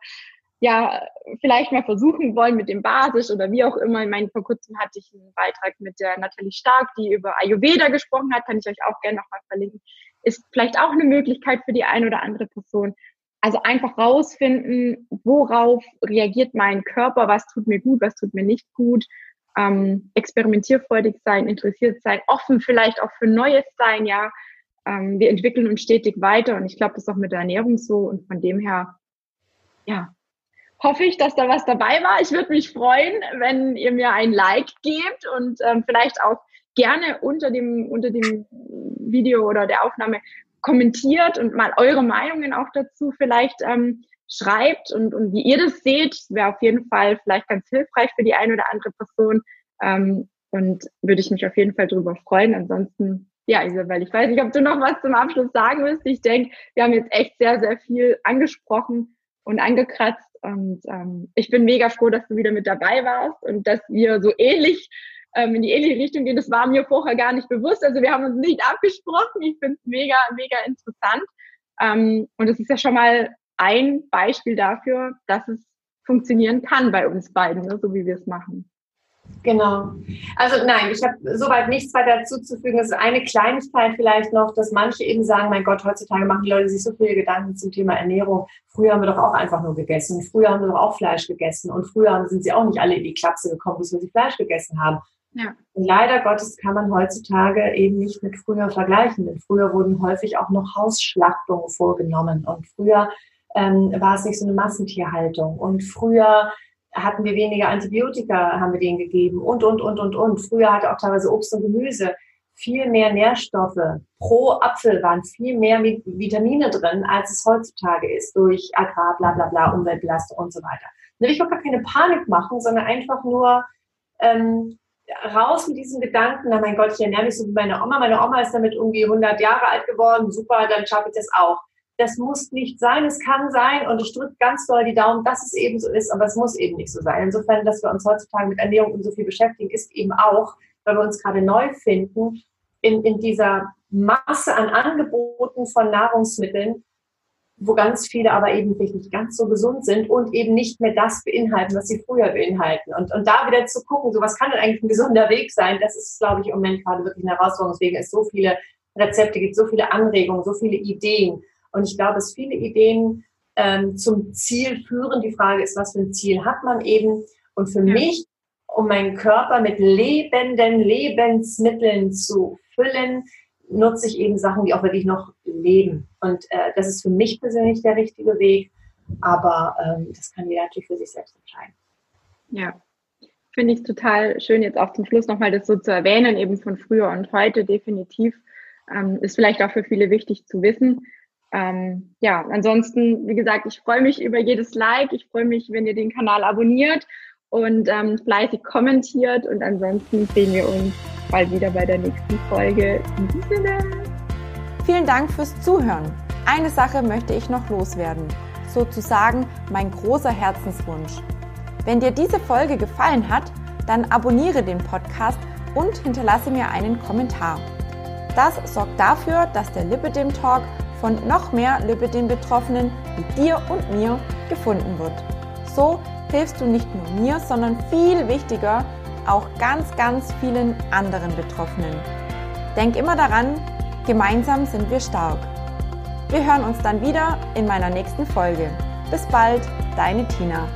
ja vielleicht mal versuchen wollen mit dem Basis oder wie auch immer. Ich meine, vor kurzem hatte ich einen Beitrag mit der Nathalie Stark, die über Ayurveda gesprochen hat, kann ich euch auch gerne nochmal verlinken. Ist vielleicht auch eine Möglichkeit für die eine oder andere Person. Also einfach rausfinden, worauf reagiert mein Körper, was tut mir gut, was tut mir nicht gut. Ähm, experimentierfreudig sein, interessiert sein, offen vielleicht auch für Neues sein, ja. Ähm, wir entwickeln uns stetig weiter und ich glaube, das ist auch mit der Ernährung so und von dem her, ja, hoffe ich, dass da was dabei war. Ich würde mich freuen, wenn ihr mir ein Like gebt und ähm, vielleicht auch gerne unter dem, unter dem Video oder der Aufnahme kommentiert und mal eure Meinungen auch dazu vielleicht ähm, schreibt und, und wie ihr das seht. Wäre auf jeden Fall vielleicht ganz hilfreich für die eine oder andere Person. Ähm, und würde ich mich auf jeden Fall darüber freuen. Ansonsten, ja, Isabel, ich weiß nicht, ob du noch was zum Abschluss sagen willst. Ich denke, wir haben jetzt echt sehr, sehr viel angesprochen und angekratzt. Und ähm, ich bin mega froh, dass du wieder mit dabei warst und dass wir so ähnlich ähm, in die ähnliche Richtung gehen. Das war mir vorher gar nicht bewusst. Also wir haben uns nicht abgesprochen. Ich finde es mega, mega interessant. Ähm, und es ist ja schon mal ein Beispiel dafür, dass es funktionieren kann bei uns beiden, ne, so wie wir es machen. Genau. Also nein, ich habe soweit nichts weiter zuzufügen. Es ist eine Kleinigkeit vielleicht noch, dass manche eben sagen, mein Gott, heutzutage machen die Leute sich so viele Gedanken zum Thema Ernährung. Früher haben wir doch auch einfach nur gegessen. Früher haben wir doch auch Fleisch gegessen. Und früher sind sie auch nicht alle in die Klapse gekommen, bis wir sie Fleisch gegessen haben. Ja. Und leider Gottes kann man heutzutage eben nicht mit früher vergleichen. Denn früher wurden häufig auch noch Hausschlachtungen vorgenommen. Und früher ähm, war es nicht so eine Massentierhaltung. Und früher hatten wir weniger Antibiotika, haben wir denen gegeben und, und, und, und, und. Früher hatte auch teilweise Obst und Gemüse viel mehr Nährstoffe. Pro Apfel waren viel mehr Vitamine drin, als es heutzutage ist, durch Agrar, bla, bla, bla, Umweltbelastung und so weiter. Und ich will gar keine Panik machen, sondern einfach nur ähm, raus mit diesem Gedanken, na mein Gott, ich ernähre mich so wie meine Oma. Meine Oma ist damit irgendwie 100 Jahre alt geworden. Super, dann schaffe ich das auch das muss nicht sein, es kann sein und ich drücke ganz doll die Daumen, dass es eben so ist, aber es muss eben nicht so sein. Insofern, dass wir uns heutzutage mit Ernährung so viel beschäftigen, ist eben auch, weil wir uns gerade neu finden, in, in dieser Masse an Angeboten von Nahrungsmitteln, wo ganz viele aber eben nicht ganz so gesund sind und eben nicht mehr das beinhalten, was sie früher beinhalten. Und, und da wieder zu gucken, so was kann denn eigentlich ein gesunder Weg sein, das ist, glaube ich, im Moment gerade wirklich eine Herausforderung. Deswegen es so viele Rezepte gibt, so viele Anregungen, so viele Ideen. Und ich glaube, dass viele Ideen ähm, zum Ziel führen. Die Frage ist, was für ein Ziel hat man eben? Und für ja. mich, um meinen Körper mit lebenden Lebensmitteln zu füllen, nutze ich eben Sachen, die auch wirklich noch leben. Und äh, das ist für mich persönlich der richtige Weg. Aber ähm, das kann jeder natürlich für sich selbst entscheiden. Ja, finde ich total schön, jetzt auch zum Schluss nochmal das so zu erwähnen, eben von früher und heute definitiv. Ähm, ist vielleicht auch für viele wichtig zu wissen. Ähm, ja, ansonsten, wie gesagt, ich freue mich über jedes Like. Ich freue mich, wenn ihr den Kanal abonniert und ähm, fleißig kommentiert. Und ansonsten sehen wir uns bald wieder bei der nächsten Folge. Vielen Dank fürs Zuhören. Eine Sache möchte ich noch loswerden. Sozusagen mein großer Herzenswunsch. Wenn dir diese Folge gefallen hat, dann abonniere den Podcast und hinterlasse mir einen Kommentar. Das sorgt dafür, dass der Lipidem Talk von noch mehr Lipidem-Betroffenen wie dir und mir gefunden wird. So hilfst du nicht nur mir, sondern viel wichtiger auch ganz, ganz vielen anderen Betroffenen. Denk immer daran, gemeinsam sind wir stark. Wir hören uns dann wieder in meiner nächsten Folge. Bis bald, deine Tina.